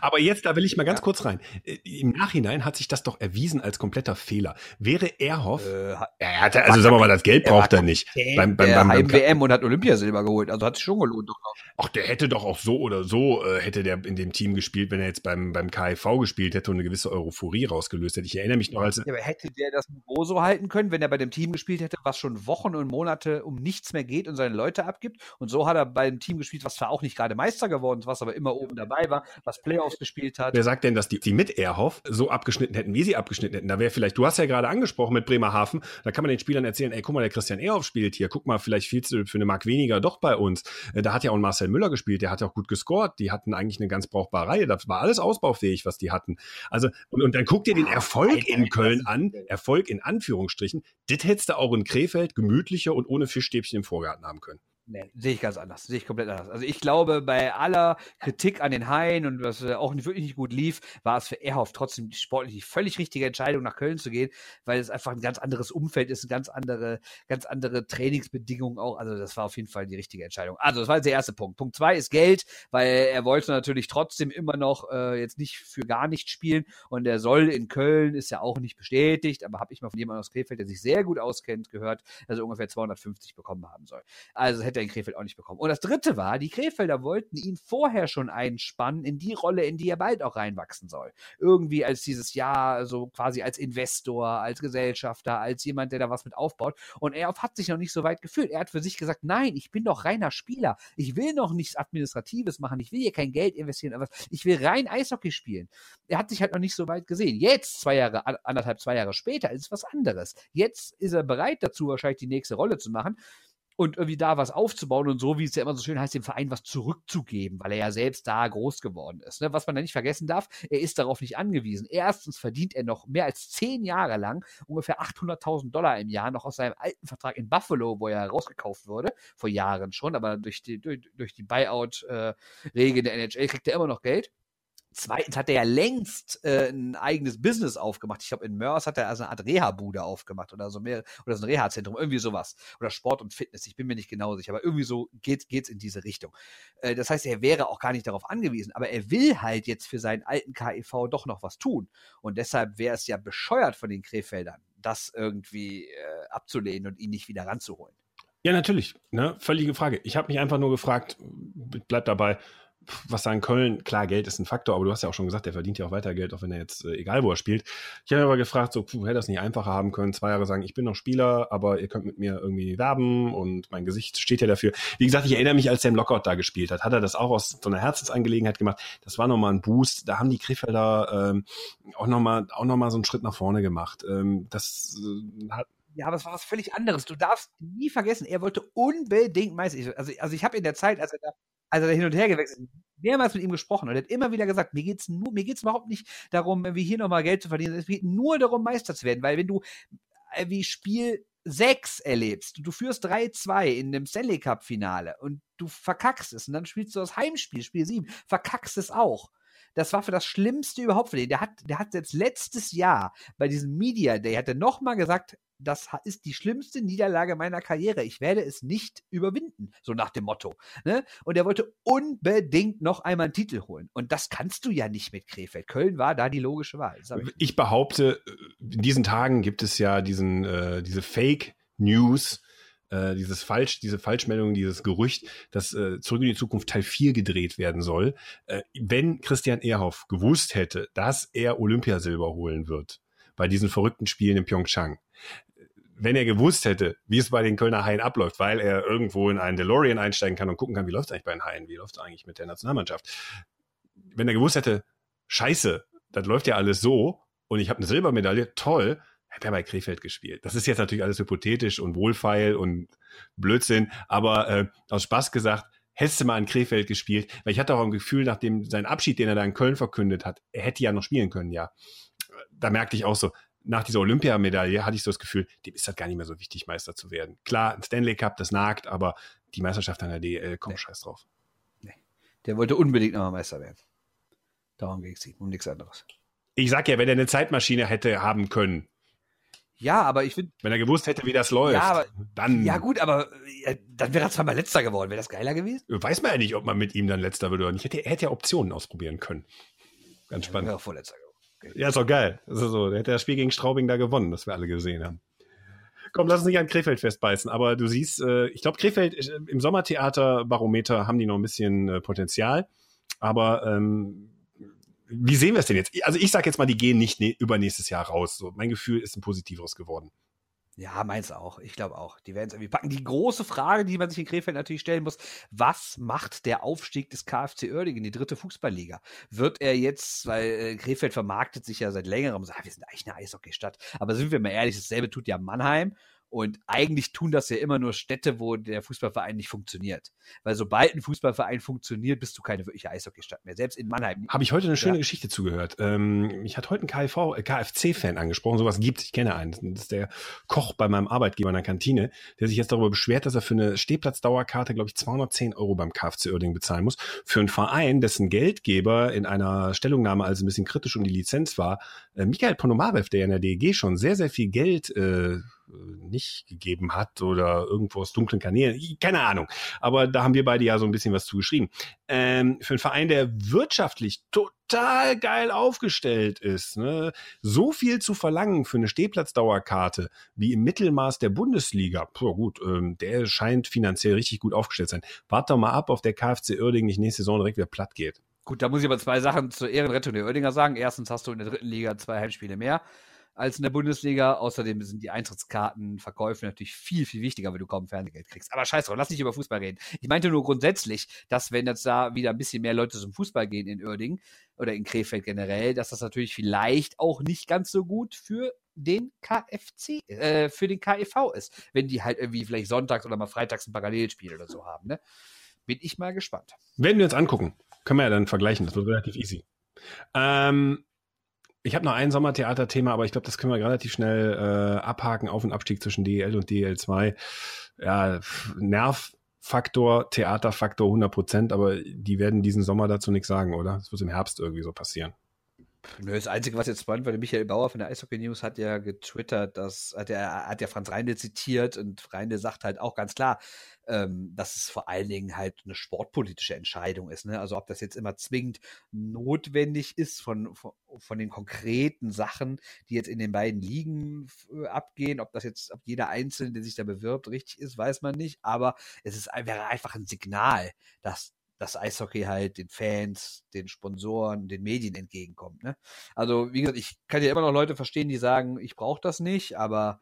aber jetzt, da will ich mal ganz ja. kurz rein. Äh, Im Nachhinein hat sich das doch erwiesen als kompletter Fehler. Wäre Erhoff, äh, er hatte, also sagen wir mal, das Geld braucht er, nicht. Beim, beim, beim, beim WM und hat Olympiasilber geholt, also hat sich schon gelohnt. Doch. Ach, der hätte doch auch so oder so, äh, hätte der in dem Team gespielt, wenn er jetzt beim, beim KIV gespielt hätte und eine gewisse Euphorie rausgelöst hätte. Ich erinnere mich noch als... Ja, aber hätte der das Niveau so halten können, wenn er bei dem Team gespielt hätte, was schon Wochen und Monate um nichts mehr geht und seine Leute abgibt? Und so hat er beim Team gespielt, was zwar auch nicht gerade Meister geworden ist, was aber immer oben dabei war, was Playoffs gespielt hat Wer sagt denn, dass die, die mit Erhoff so abgeschnitten hätten, wie sie abgeschnitten hätten? Da wäre vielleicht, du hast ja gerade angesprochen mit Bremerhaven, da kann man den Spielern erzählen, ey, guck mal, der Christian Erhoff spielt hier, guck mal, vielleicht viel du für eine Mark weniger doch bei uns. Äh, da hat ja auch ein Marcel Müller gespielt, der hat ja auch gut gescored, die hatten eigentlich eine ganz brauchbare Reihe, das war alles ausbaufähig, was die hatten. Also, und, und dann guck dir den Erfolg in Köln an, Erfolg in Anführungsstrichen, das hättest du auch in Krefeld gemütlicher und ohne Fischstäbchen im Vorgarten haben können. Nee, sehe ich ganz anders. Sehe ich komplett anders. Also ich glaube, bei aller Kritik an den Haien und was äh, auch wirklich nicht gut lief, war es für Erhoff trotzdem sportlich die völlig richtige Entscheidung, nach Köln zu gehen, weil es einfach ein ganz anderes Umfeld ist, ganz andere, ganz andere Trainingsbedingungen auch. Also das war auf jeden Fall die richtige Entscheidung. Also das war jetzt der erste Punkt. Punkt zwei ist Geld, weil er wollte natürlich trotzdem immer noch äh, jetzt nicht für gar nicht spielen und er soll in Köln, ist ja auch nicht bestätigt, aber habe ich mal von jemandem aus Krefeld, der sich sehr gut auskennt, gehört, dass er ungefähr 250 bekommen haben soll. Also hätte er in Krefeld auch nicht bekommen. Und das dritte war, die Krefelder wollten ihn vorher schon einspannen in die Rolle, in die er bald auch reinwachsen soll. Irgendwie als dieses Jahr, so quasi als Investor, als Gesellschafter, als jemand, der da was mit aufbaut. Und er hat sich noch nicht so weit gefühlt. Er hat für sich gesagt, nein, ich bin doch reiner Spieler. Ich will noch nichts Administratives machen. Ich will hier kein Geld investieren. Aber ich will rein Eishockey spielen. Er hat sich halt noch nicht so weit gesehen. Jetzt, zwei Jahre, anderthalb, zwei Jahre später, ist es was anderes. Jetzt ist er bereit dazu, wahrscheinlich die nächste Rolle zu machen und irgendwie da was aufzubauen und so, wie es ja immer so schön heißt, dem Verein was zurückzugeben, weil er ja selbst da groß geworden ist. Ne? Was man da nicht vergessen darf, er ist darauf nicht angewiesen. Erstens verdient er noch mehr als zehn Jahre lang ungefähr 800.000 Dollar im Jahr noch aus seinem alten Vertrag in Buffalo, wo er rausgekauft wurde, vor Jahren schon, aber durch die, durch, durch die Buyout-Regel äh, der NHL kriegt er immer noch Geld. Zweitens hat er ja längst äh, ein eigenes Business aufgemacht. Ich glaube, in Mörs hat er also eine Art Reha-Bude aufgemacht oder so mehr, oder so ein Reha-Zentrum, irgendwie sowas. Oder Sport und Fitness, ich bin mir nicht genau sicher, aber irgendwie so geht es in diese Richtung. Äh, das heißt, er wäre auch gar nicht darauf angewiesen, aber er will halt jetzt für seinen alten KEV doch noch was tun. Und deshalb wäre es ja bescheuert von den Krefeldern, das irgendwie äh, abzulehnen und ihn nicht wieder ranzuholen. Ja, natürlich. Ne? Völlige Frage. Ich habe mich einfach nur gefragt, bleib dabei, was sagen Köln, klar, Geld ist ein Faktor, aber du hast ja auch schon gesagt, der verdient ja auch weiter Geld, auch wenn er jetzt, äh, egal wo er spielt. Ich habe aber gefragt, so, puh, hätte das nicht einfacher haben können, zwei Jahre sagen, ich bin noch Spieler, aber ihr könnt mit mir irgendwie werben und mein Gesicht steht ja dafür. Wie gesagt, ich erinnere mich, als Sam Lockout da gespielt hat, hat er das auch aus so einer Herzensangelegenheit gemacht. Das war nochmal ein Boost, da haben die Krefelder ähm, auch nochmal auch noch mal so einen Schritt nach vorne gemacht. Ähm, das äh, hat ja, aber es war was völlig anderes. Du darfst nie vergessen, er wollte unbedingt Meister. Also, also ich habe in der Zeit, als er da also hin und her gewechselt, mehrmals mit ihm gesprochen und er hat immer wieder gesagt, mir geht's nur, mir geht's überhaupt nicht darum, irgendwie hier nochmal Geld zu verdienen. Es geht nur darum, Meister zu werden, weil wenn du äh, wie Spiel 6 erlebst, du führst 3-2 in dem Stanley Cup Finale und du verkackst es und dann spielst du das Heimspiel, Spiel 7, verkackst es auch. Das war für das Schlimmste überhaupt für den. Der hat, der hat jetzt letztes Jahr bei diesem Media Day, hat er nochmal gesagt, das ist die schlimmste Niederlage meiner Karriere. Ich werde es nicht überwinden, so nach dem Motto. Ne? Und er wollte unbedingt noch einmal einen Titel holen. Und das kannst du ja nicht mit Krefeld. Köln war da die logische Wahl. Ich, ich, behaupte, in diesen Tagen gibt es ja diesen, äh, diese Fake News, äh, dieses Falsch, diese Falschmeldung, dieses Gerücht, dass äh, Zurück in die Zukunft Teil 4 gedreht werden soll. Äh, wenn Christian Ehrhoff gewusst hätte, dass er Olympiasilber holen wird bei diesen verrückten Spielen in Pyeongchang, wenn er gewusst hätte, wie es bei den Kölner Haien abläuft, weil er irgendwo in einen DeLorean einsteigen kann und gucken kann, wie läuft es eigentlich bei den Haien, wie läuft es eigentlich mit der Nationalmannschaft. Wenn er gewusst hätte, scheiße, das läuft ja alles so und ich habe eine Silbermedaille, toll, hätte er bei Krefeld gespielt. Das ist jetzt natürlich alles hypothetisch und wohlfeil und Blödsinn, aber äh, aus Spaß gesagt, hättest du mal in Krefeld gespielt, weil ich hatte auch ein Gefühl, nachdem sein Abschied, den er da in Köln verkündet hat, er hätte ja noch spielen können, ja. Da merkte ich auch so, nach dieser Olympiamedaille hatte ich so das Gefühl, dem ist das gar nicht mehr so wichtig, Meister zu werden. Klar, ein Stanley Cup, das nagt, aber die Meisterschaft an der DL, komm, nee. scheiß drauf. Nee. Der wollte unbedingt nochmal Meister werden. Darum ging es ihm, um nichts anderes. Ich sag ja, wenn er eine Zeitmaschine hätte haben können. Ja, aber ich finde. Wenn er gewusst hätte, wie das läuft, ja, aber, dann. Ja, gut, aber ja, dann wäre er zweimal letzter geworden. Wäre das geiler gewesen? Weiß man ja nicht, ob man mit ihm dann letzter würde oder nicht. Er hätte ja Optionen ausprobieren können. Ganz spannend. Ja, vorletzter geworden. Ja, ist doch geil. Also so, der hätte das Spiel gegen Straubing da gewonnen, das wir alle gesehen haben. Komm, lass uns nicht an Krefeld festbeißen, aber du siehst, äh, ich glaube, Krefeld äh, im Sommertheater-Barometer haben die noch ein bisschen äh, Potenzial, aber ähm, wie sehen wir es denn jetzt? Also ich sage jetzt mal, die gehen nicht ne übernächstes Jahr raus. So, mein Gefühl ist ein positiveres geworden. Ja, meins auch. Ich glaube auch. Die werden es irgendwie packen. Die große Frage, die man sich in Krefeld natürlich stellen muss, was macht der Aufstieg des KfC Oerding in die dritte Fußballliga? Wird er jetzt, weil äh, Krefeld vermarktet sich ja seit längerem, sagt, wir sind eigentlich eine Eishockeystadt. Aber sind wir mal ehrlich, dasselbe tut ja Mannheim Und eigentlich tun das ja immer nur Städte, wo der Fußballverein nicht funktioniert. Weil sobald ein Fußballverein funktioniert, bist du keine wirkliche Eishockeystadt mehr. Selbst in Mannheim. Habe ich heute eine schöne ja. Geschichte zugehört. Ähm, ich hatte heute einen KFV, äh, KFC-Fan angesprochen. Sowas gibt Ich kenne einen. Das ist der Koch bei meinem Arbeitgeber in der Kantine, der sich jetzt darüber beschwert, dass er für eine Stehplatzdauerkarte, glaube ich, 210 Euro beim KFC Oerding bezahlen muss. Für einen Verein, dessen Geldgeber in einer Stellungnahme also ein bisschen kritisch um die Lizenz war, Michael Ponomarev, der in der DEG schon sehr, sehr viel Geld äh, nicht gegeben hat oder irgendwo aus dunklen Kanälen, keine Ahnung. Aber da haben wir beide ja so ein bisschen was zugeschrieben. Ähm, für einen Verein, der wirtschaftlich total geil aufgestellt ist, ne? so viel zu verlangen für eine Stehplatzdauerkarte wie im Mittelmaß der Bundesliga, Puh, gut, ähm, der scheint finanziell richtig gut aufgestellt sein. Warte doch mal ab, auf der KfC Uerdingen nicht nächste Saison direkt wieder platt geht. Gut, da muss ich aber zwei Sachen zur Ehrenrettung der Oerdinger sagen. Erstens hast du in der dritten Liga zwei Heimspiele mehr als in der Bundesliga. Außerdem sind die Eintrittskartenverkäufe natürlich viel, viel wichtiger, wenn du kaum Fernsehgeld kriegst. Aber scheiß drauf, lass nicht über Fußball reden. Ich meinte nur grundsätzlich, dass wenn jetzt da wieder ein bisschen mehr Leute zum Fußball gehen in Uerdingen oder in Krefeld generell, dass das natürlich vielleicht auch nicht ganz so gut für den KFC, äh, für den KEV ist, wenn die halt irgendwie vielleicht sonntags oder mal freitags ein Parallelspiel oder so haben. Ne? Bin ich mal gespannt. Werden wir uns angucken. Können wir ja dann vergleichen. Das wird relativ easy. Ähm, ich habe noch ein Sommertheaterthema, aber ich glaube, das können wir relativ schnell äh, abhaken. Auf- und Abstieg zwischen DEL und DEL2. Ja, Nervfaktor, Theaterfaktor 100 Prozent, aber die werden diesen Sommer dazu nichts sagen, oder? Das wird im Herbst irgendwie so passieren. Nö, das Einzige, was jetzt spannend war, der Michael Bauer von der Eishockey News hat ja getwittert, dass hat er hat ja Franz Reinde zitiert und Reinde sagt halt auch ganz klar, ähm, dass es vor allen Dingen halt eine sportpolitische Entscheidung ist. Ne? Also ob das jetzt immer zwingend notwendig ist von, von, von den konkreten Sachen, die jetzt in den beiden Ligen äh, abgehen, ob das jetzt, ob jeder Einzelne, der sich da bewirbt, richtig ist, weiß man nicht. Aber es ist, wäre einfach ein Signal, dass das Eishockey halt den Fans, den Sponsoren, den Medien entgegenkommt. Ne? Also, wie gesagt, ich kann ja immer noch Leute verstehen, die sagen, ich brauche das nicht, aber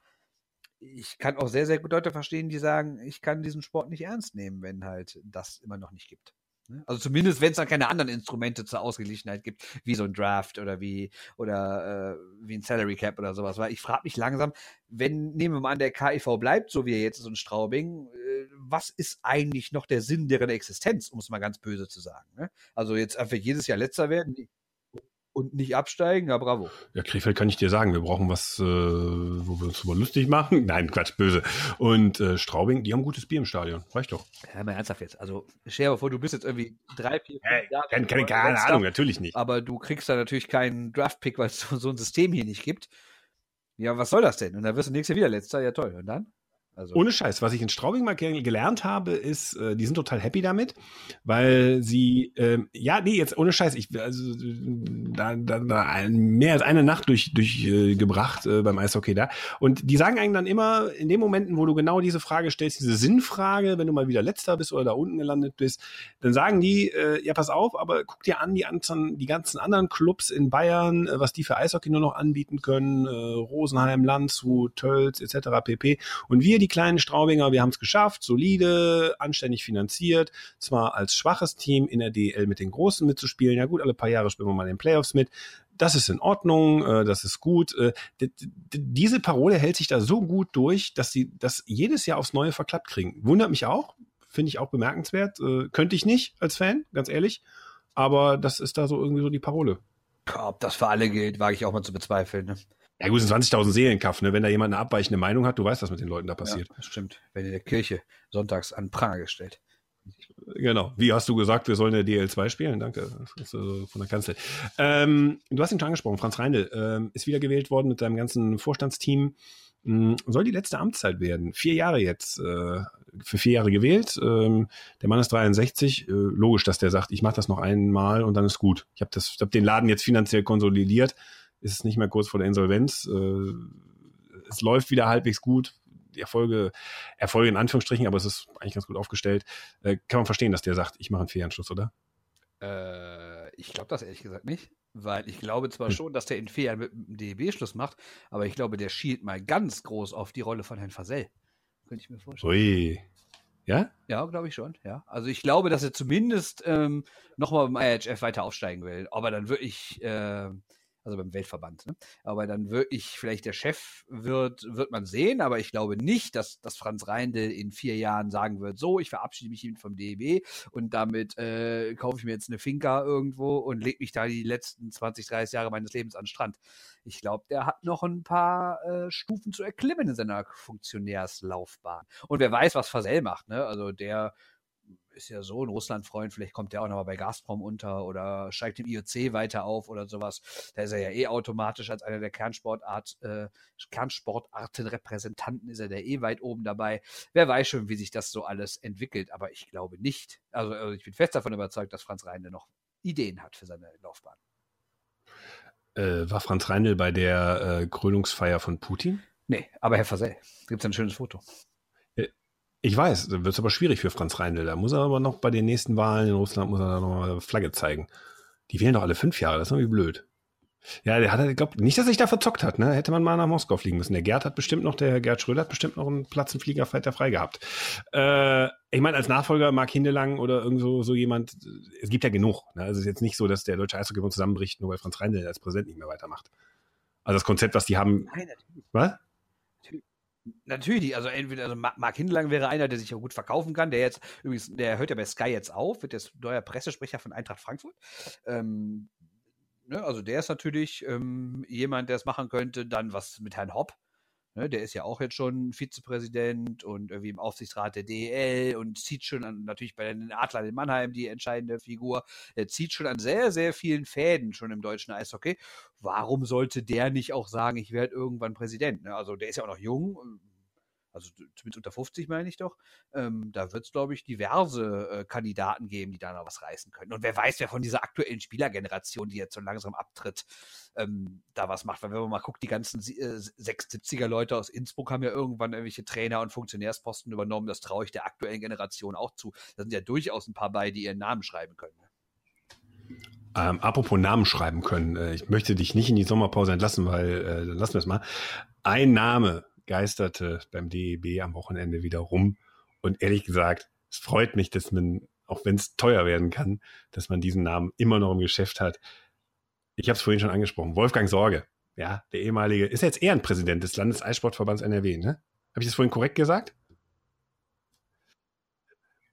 ich kann auch sehr, sehr gut Leute verstehen, die sagen, ich kann diesen Sport nicht ernst nehmen, wenn halt das immer noch nicht gibt. Ne? Also zumindest, wenn es dann keine anderen Instrumente zur Ausgeglichenheit gibt, wie so ein Draft oder wie oder äh, wie ein Salary Cap oder sowas. Weil ich frage mich langsam, wenn, nehmen wir mal an, der KIV bleibt, so wie er jetzt ist in Straubing, äh, was ist eigentlich noch der Sinn deren Existenz, um es mal ganz böse zu sagen. Ne? Also jetzt einfach jedes Jahr letzter werden, und nicht absteigen, ja bravo. Ja, Krefeld kann ich dir sagen, wir brauchen was, äh, wo wir uns drüber lustig machen. Nein, Quatsch, böse. Und äh, Straubing, die haben gutes Bier im Stadion. Reicht doch. Ja, mal ernsthaft jetzt. Also stell dir vor, du bist jetzt irgendwie drei, vier, fünf hey, Jahre. Keine, keine, keine Ahnung, natürlich nicht. Aber du kriegst da natürlich keinen Draft-Pick, weil es so, so ein System hier nicht gibt. Ja, was soll das denn? Und dann wirst du nächstes Jahr wieder letzter. Ja, toll. Und dann? Also Ohne Scheiß, was ich in Straubing mal gelernt habe, ist, äh, die sind total happy damit, weil sie, äh, ja, nee, jetzt ohne Scheiß, ich, also da, da, da mehr als eine Nacht durch, durchgebracht äh, äh, beim Eishockey da. Und die sagen eigentlich dann immer, in den Momenten, wo du genau diese Frage stellst, diese Sinnfrage, wenn du mal wieder letzter bist oder da unten gelandet bist, dann sagen die, äh, ja, pass auf, aber guck dir an, die, ganzen, die ganzen anderen Clubs in Bayern, äh, was die für Eishockey nur noch anbieten können, äh, Rosenheim, Landshut, Tölz, etc. pp. Und wir die kleinen Straubinger, wir haben es geschafft, solide, anständig finanziert, zwar als schwaches Team in der DL mit den Großen mitzuspielen. Ja gut, alle paar Jahre spielen wir mal in den Playoffs mit. Das ist in Ordnung, äh, das ist gut. Äh, diese Parole hält sich da so gut durch, dass sie das jedes Jahr aufs Neue verklappt kriegen. Wundert mich auch, finde ich auch bemerkenswert. Äh, könnte ich nicht als Fan, ganz ehrlich. Aber das ist da so irgendwie so die Parole. Ob das für alle gilt, wage ich auch mal zu bezweifeln. Ne? Ja gut, sind 20.000 Seelenkaff, ne? Wenn da jemand eine abweichende Meinung hat, du weißt, was mit den Leuten da passiert. Ja, das stimmt. Wenn in der Kirche sonntags an Pranger gestellt. Genau. Wie hast du gesagt, wir sollen der DL2 spielen? Danke. Das ist also von der Kanzel. Ähm, du hast ihn schon angesprochen. Franz Reindl ähm, ist wiedergewählt worden mit seinem ganzen Vorstandsteam. Ähm, soll die letzte Amtszeit werden. Vier Jahre jetzt. Äh, für vier Jahre gewählt. Ähm, der Mann ist 63. Äh, logisch, dass der sagt, ich mache das noch einmal und dann ist gut. Ich habe hab den Laden jetzt finanziell konsolidiert ist es nicht mehr kurz vor der Insolvenz. Äh, es läuft wieder halbwegs gut. Die Erfolge, Erfolge in Anführungsstrichen, aber es ist eigentlich ganz gut aufgestellt. Äh, kann man verstehen, dass der sagt, ich mache einen Ferienschluss, oder? Äh, ich glaube das ehrlich gesagt nicht, weil ich glaube zwar hm. schon, dass der in vier Jahren mit dem DEB Schluss macht, aber ich glaube, der schielt mal ganz groß auf die Rolle von Herrn Fasell. Könnte ich mir vorstellen. Ui. Ja? Ja, glaube ich schon, ja. Also ich glaube, dass er zumindest ähm, nochmal beim IHF weiter aufsteigen will. Ob er dann wirklich äh, also beim Weltverband. Ne? Aber dann wirklich vielleicht der Chef wird, wird man sehen, aber ich glaube nicht, dass, dass Franz Reindl in vier Jahren sagen wird, so, ich verabschiede mich vom DEB und damit äh, kaufe ich mir jetzt eine Finca irgendwo und lege mich da die letzten 20, 30 Jahre meines Lebens an den Strand. Ich glaube, der hat noch ein paar äh, Stufen zu erklimmen in seiner Funktionärslaufbahn. Und wer weiß, was Fasell macht, ne? Also der ist ja so ein Russland-Freund, vielleicht kommt der auch nochmal bei Gazprom unter oder steigt im IOC weiter auf oder sowas. Da ist er ja eh automatisch als einer der Kernsportart, äh, Kernsportartenrepräsentanten ist er da eh weit oben dabei. Wer weiß schon, wie sich das so alles entwickelt, aber ich glaube nicht. Also, also ich bin fest davon überzeugt, dass Franz Reine noch Ideen hat für seine Laufbahn. Äh, war Franz Reindl bei der äh, Krönungsfeier von Putin? Nee, aber Herr Fasell, gibt es ein schönes Foto. Ich weiß, da wird es aber schwierig für Franz Reindl. Da muss er aber noch bei den nächsten Wahlen in Russland muss er da nochmal Flagge zeigen. Die wählen doch alle fünf Jahre, das ist irgendwie blöd. Ja, der hat, ich glaube, nicht, dass sich da verzockt hat, ne? Hätte man mal nach Moskau fliegen müssen. Der Gerd hat bestimmt noch, der Gerd Schröder hat bestimmt noch einen Platz im Flieger frei gehabt. Äh, ich meine, als Nachfolger Mark Hindelang oder irgend so, so jemand, es gibt ja genug. Ne? Also es ist jetzt nicht so, dass der deutsche Eishockey zusammenbricht, nur weil Franz Reindl als Präsident nicht mehr weitermacht. Also das Konzept, was die haben. Nein. Was? Natürlich, also entweder, also Mark Hindelang wäre einer, der sich auch gut verkaufen kann, der jetzt, übrigens, der hört ja bei Sky jetzt auf, wird jetzt neuer Pressesprecher von Eintracht Frankfurt. Ähm, ne, also der ist natürlich ähm, jemand, der es machen könnte, dann was mit Herrn Hopp, Ne, der ist ja auch jetzt schon Vizepräsident und irgendwie im Aufsichtsrat der DEL und zieht schon an, natürlich bei den Adlern in Mannheim die entscheidende Figur. Er zieht schon an sehr, sehr vielen Fäden schon im deutschen Eishockey. Warum sollte der nicht auch sagen, ich werde irgendwann Präsident? Ne? Also der ist ja auch noch jung, also zumindest unter 50 meine ich doch, ähm, da wird es, glaube ich, diverse äh, Kandidaten geben, die da noch was reißen können. Und wer weiß, wer von dieser aktuellen Spielergeneration, die jetzt so langsam abtritt, ähm, da was macht. Weil wenn man mal guckt, die ganzen äh, 76er Leute aus Innsbruck haben ja irgendwann irgendwelche Trainer und Funktionärsposten übernommen. Das traue ich der aktuellen Generation auch zu. Da sind ja durchaus ein paar bei, die ihren Namen schreiben können. Ne? Ähm, apropos Namen schreiben können. Äh, ich möchte dich nicht in die Sommerpause entlassen, weil äh, dann lassen wir es mal. Ein Name, geisterte beim DEB am Wochenende wieder rum. Und ehrlich gesagt, es freut mich, dass man, auch wenn es teuer werden kann, dass man diesen Namen immer noch im Geschäft hat. Ich habe es vorhin schon angesprochen. Wolfgang Sorge, ja, der ehemalige, ist jetzt Ehrenpräsident des Landeseissportverbands NRW, ne? Habe ich das vorhin korrekt gesagt?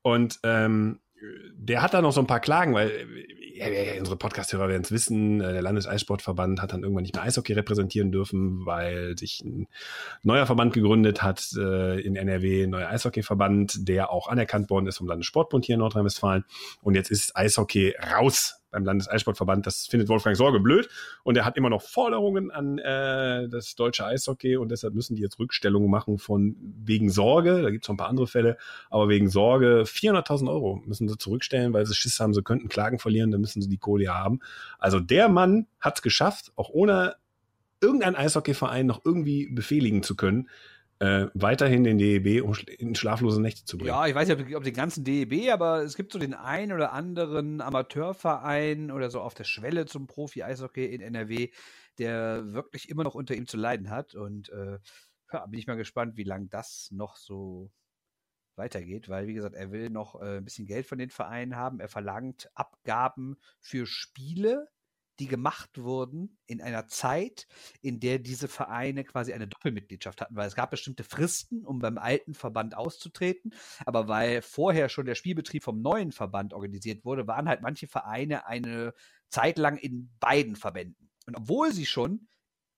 Und ähm, der hat da noch so ein paar Klagen, weil ja, unsere Podcast-Hörer werden es wissen, äh, der Landeseissportverband hat dann irgendwann nicht mehr Eishockey repräsentieren dürfen, weil sich ein neuer Verband gegründet hat äh, in NRW, ein neuer Eishockeyverband, der auch anerkannt worden ist vom Landessportbund hier in Nordrhein-Westfalen. Und jetzt ist Eishockey raus beim Landeseissportverband. Das findet Wolfgang Sorge blöd und er hat immer noch Forderungen an äh, das deutsche Eishockey und deshalb müssen die jetzt Rückstellungen machen von wegen Sorge, da gibt es noch ein paar andere Fälle, aber wegen Sorge 400.000 Euro müssen sie zurückstellen, weil sie Schiss haben, sie könnten Klagen verlieren, dann müssen sie die Kohle haben. Also der Mann hat es geschafft, auch ohne irgendeinen Eishockeyverein noch irgendwie befehligen zu können, äh, weiterhin den DEB um in schlaflose Nächte zu bringen. Ja, ich weiß nicht, ob, ob den ganzen DEB, aber es gibt so den einen oder anderen Amateurverein oder so auf der Schwelle zum Profi-Eishockey in NRW, der wirklich immer noch unter ihm zu leiden hat. Und äh, ja, bin ich mal gespannt, wie lange das noch so weitergeht, weil, wie gesagt, er will noch äh, ein bisschen Geld von den Vereinen haben. Er verlangt Abgaben für Spiele, die gemacht wurden in einer Zeit, in der diese Vereine quasi eine Doppelmitgliedschaft hatten, weil es gab bestimmte Fristen, um beim alten Verband auszutreten, aber weil vorher schon der Spielbetrieb vom neuen Verband organisiert wurde, waren halt manche Vereine eine Zeit lang in beiden Verbänden. Und obwohl sie schon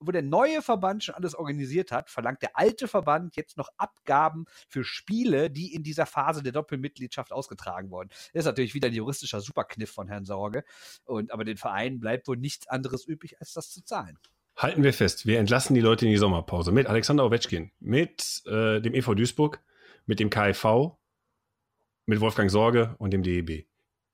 wo der neue Verband schon alles organisiert hat, verlangt der alte Verband jetzt noch Abgaben für Spiele, die in dieser Phase der Doppelmitgliedschaft ausgetragen wurden. Das ist natürlich wieder ein juristischer Superkniff von Herrn Sorge. Und, aber den Vereinen bleibt wohl nichts anderes übrig, als das zu zahlen. Halten wir fest, wir entlassen die Leute in die Sommerpause mit Alexander Ovechkin, mit äh, dem EV Duisburg, mit dem KIV, mit Wolfgang Sorge und dem DEB.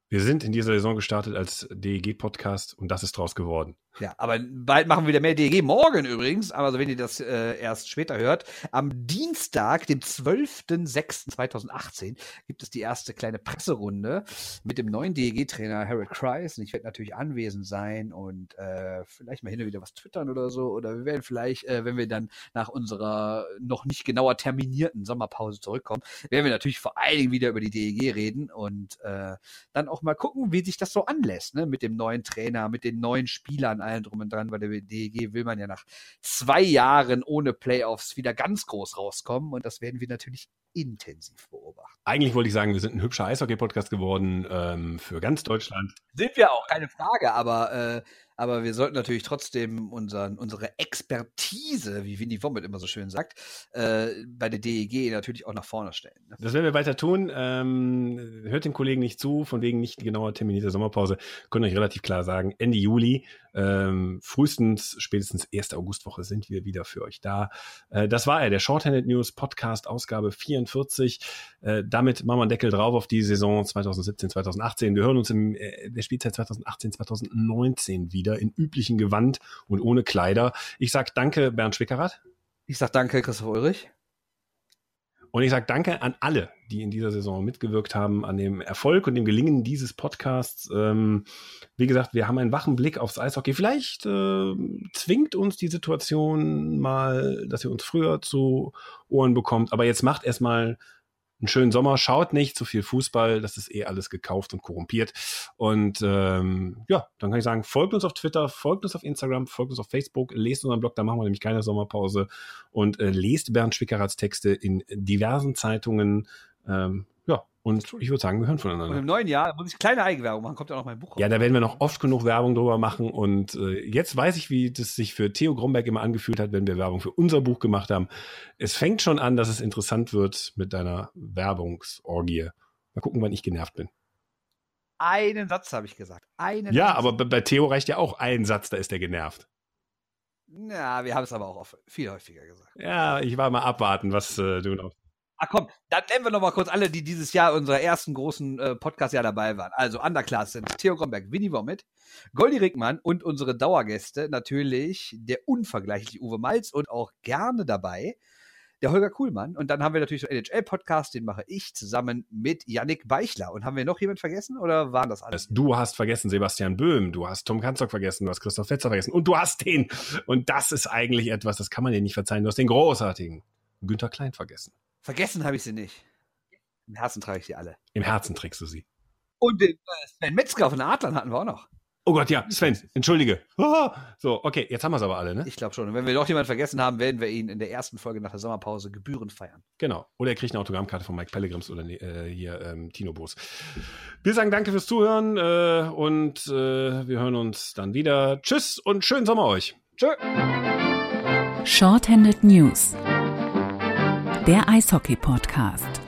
Wir sind in dieser Saison gestartet als DEG-Podcast und das ist draus geworden. Ja, aber bald machen wir wieder mehr DEG. Morgen übrigens, aber also wenn ihr das äh, erst später hört, am Dienstag, dem 12.06.2018, gibt es die erste kleine Presserunde mit dem neuen DEG-Trainer Harold Kreis. Und ich werde natürlich anwesend sein und äh, vielleicht mal hin und wieder was twittern oder so. Oder wir werden vielleicht, äh, wenn wir dann nach unserer noch nicht genauer terminierten Sommerpause zurückkommen, werden wir natürlich vor allen Dingen wieder über die DEG reden und äh, dann auch auch mal gucken, wie sich das so anlässt, ne? Mit dem neuen Trainer, mit den neuen Spielern, allen drum und dran. Bei der DEG will man ja nach zwei Jahren ohne Playoffs wieder ganz groß rauskommen. Und das werden wir natürlich intensiv beobachten. Eigentlich wollte ich sagen, wir sind ein hübscher Eishockey-Podcast geworden ähm, für ganz Deutschland. Sind wir auch, keine Frage, aber äh, aber wir sollten natürlich trotzdem unseren, unsere Expertise, wie Winnie Wommet immer so schön sagt, äh, bei der DEG natürlich auch nach vorne stellen. Ne? Das werden wir weiter tun. Ähm, hört dem Kollegen nicht zu, von wegen nicht genauer terminierte Sommerpause. Können euch relativ klar sagen, Ende Juli, ähm, frühestens, spätestens 1. Augustwoche sind wir wieder für euch da. Äh, das war er, der Shorthanded News Podcast, Ausgabe 44. Äh, damit machen wir einen Deckel drauf auf die Saison 2017, 2018. Wir hören uns in äh, der Spielzeit 2018, 2019 wieder wieder in üblichen Gewand und ohne Kleider. Ich sage danke, Bernd Schwickerath. Ich sage danke, Christoph Ulrich. Und ich sage danke an alle, die in dieser Saison mitgewirkt haben, an dem Erfolg und dem Gelingen dieses Podcasts. Ähm, wie gesagt, wir haben einen wachen Blick aufs Eishockey. Vielleicht äh, zwingt uns die Situation mal, dass ihr uns früher zu Ohren bekommt. Aber jetzt macht erstmal einen schönen Sommer, schaut nicht zu viel Fußball, das ist eh alles gekauft und korrumpiert. Und ähm, ja, dann kann ich sagen, folgt uns auf Twitter, folgt uns auf Instagram, folgt uns auf Facebook, lest unseren Blog, da machen wir nämlich keine Sommerpause und äh, lest Bernd Schwickerats Texte in diversen Zeitungen. Ähm, und ich würde sagen, wir hören voneinander. Und im neuen Jahr muss ich kleine Eigenwerbung machen, kommt ja noch mein Buch raus. Ja, da werden wir noch oft genug Werbung drüber machen. Und äh, jetzt weiß ich, wie das sich für Theo Gromberg immer angefühlt hat, wenn wir Werbung für unser Buch gemacht haben. Es fängt schon an, dass es interessant wird mit deiner Werbungsorgie. Mal gucken, wann ich genervt bin. Einen Satz habe ich gesagt. Einen ja, Satz. aber bei Theo reicht ja auch ein Satz, da ist der genervt. Ja, wir haben es aber auch viel häufiger gesagt. Ja, ich war mal abwarten, was äh, du noch Ach komm, dann nennen wir noch mal kurz alle, die dieses Jahr unserer ersten großen äh, Podcast-Jahr dabei waren. Also Underclass sind Theo Gromberg, Winnie Womit, Goldi Rickmann und unsere Dauergäste natürlich der unvergleichliche Uwe Malz und auch gerne dabei der Holger Kuhlmann. Und dann haben wir natürlich so NHL-Podcast, den mache ich zusammen mit Yannick Beichler. Und haben wir noch jemand vergessen oder waren das alles? Du hast vergessen Sebastian Böhm, du hast Tom Kanzock vergessen, du hast Christoph Fetzer vergessen und du hast den. Und das ist eigentlich etwas, das kann man dir nicht verzeihen. Du hast den großartigen Günther Klein vergessen. Vergessen habe ich sie nicht. Im Herzen trage ich sie alle. Im Herzen trägst du sie. Und den äh, Sven Metzger von den Adlern hatten wir auch noch. Oh Gott, ja, Sven, entschuldige. So, okay, jetzt haben wir es aber alle, ne? Ich glaube schon. Und wenn wir doch jemanden vergessen haben, werden wir ihn in der ersten Folge nach der Sommerpause gebührend feiern. Genau. Oder er kriegt eine Autogrammkarte von Mike Pellegrims oder äh, hier ähm, Tino Boos. Wir sagen danke fürs Zuhören äh, und äh, wir hören uns dann wieder. Tschüss und schönen Sommer euch. Tschö. Shorthanded News der Eishockey-Podcast.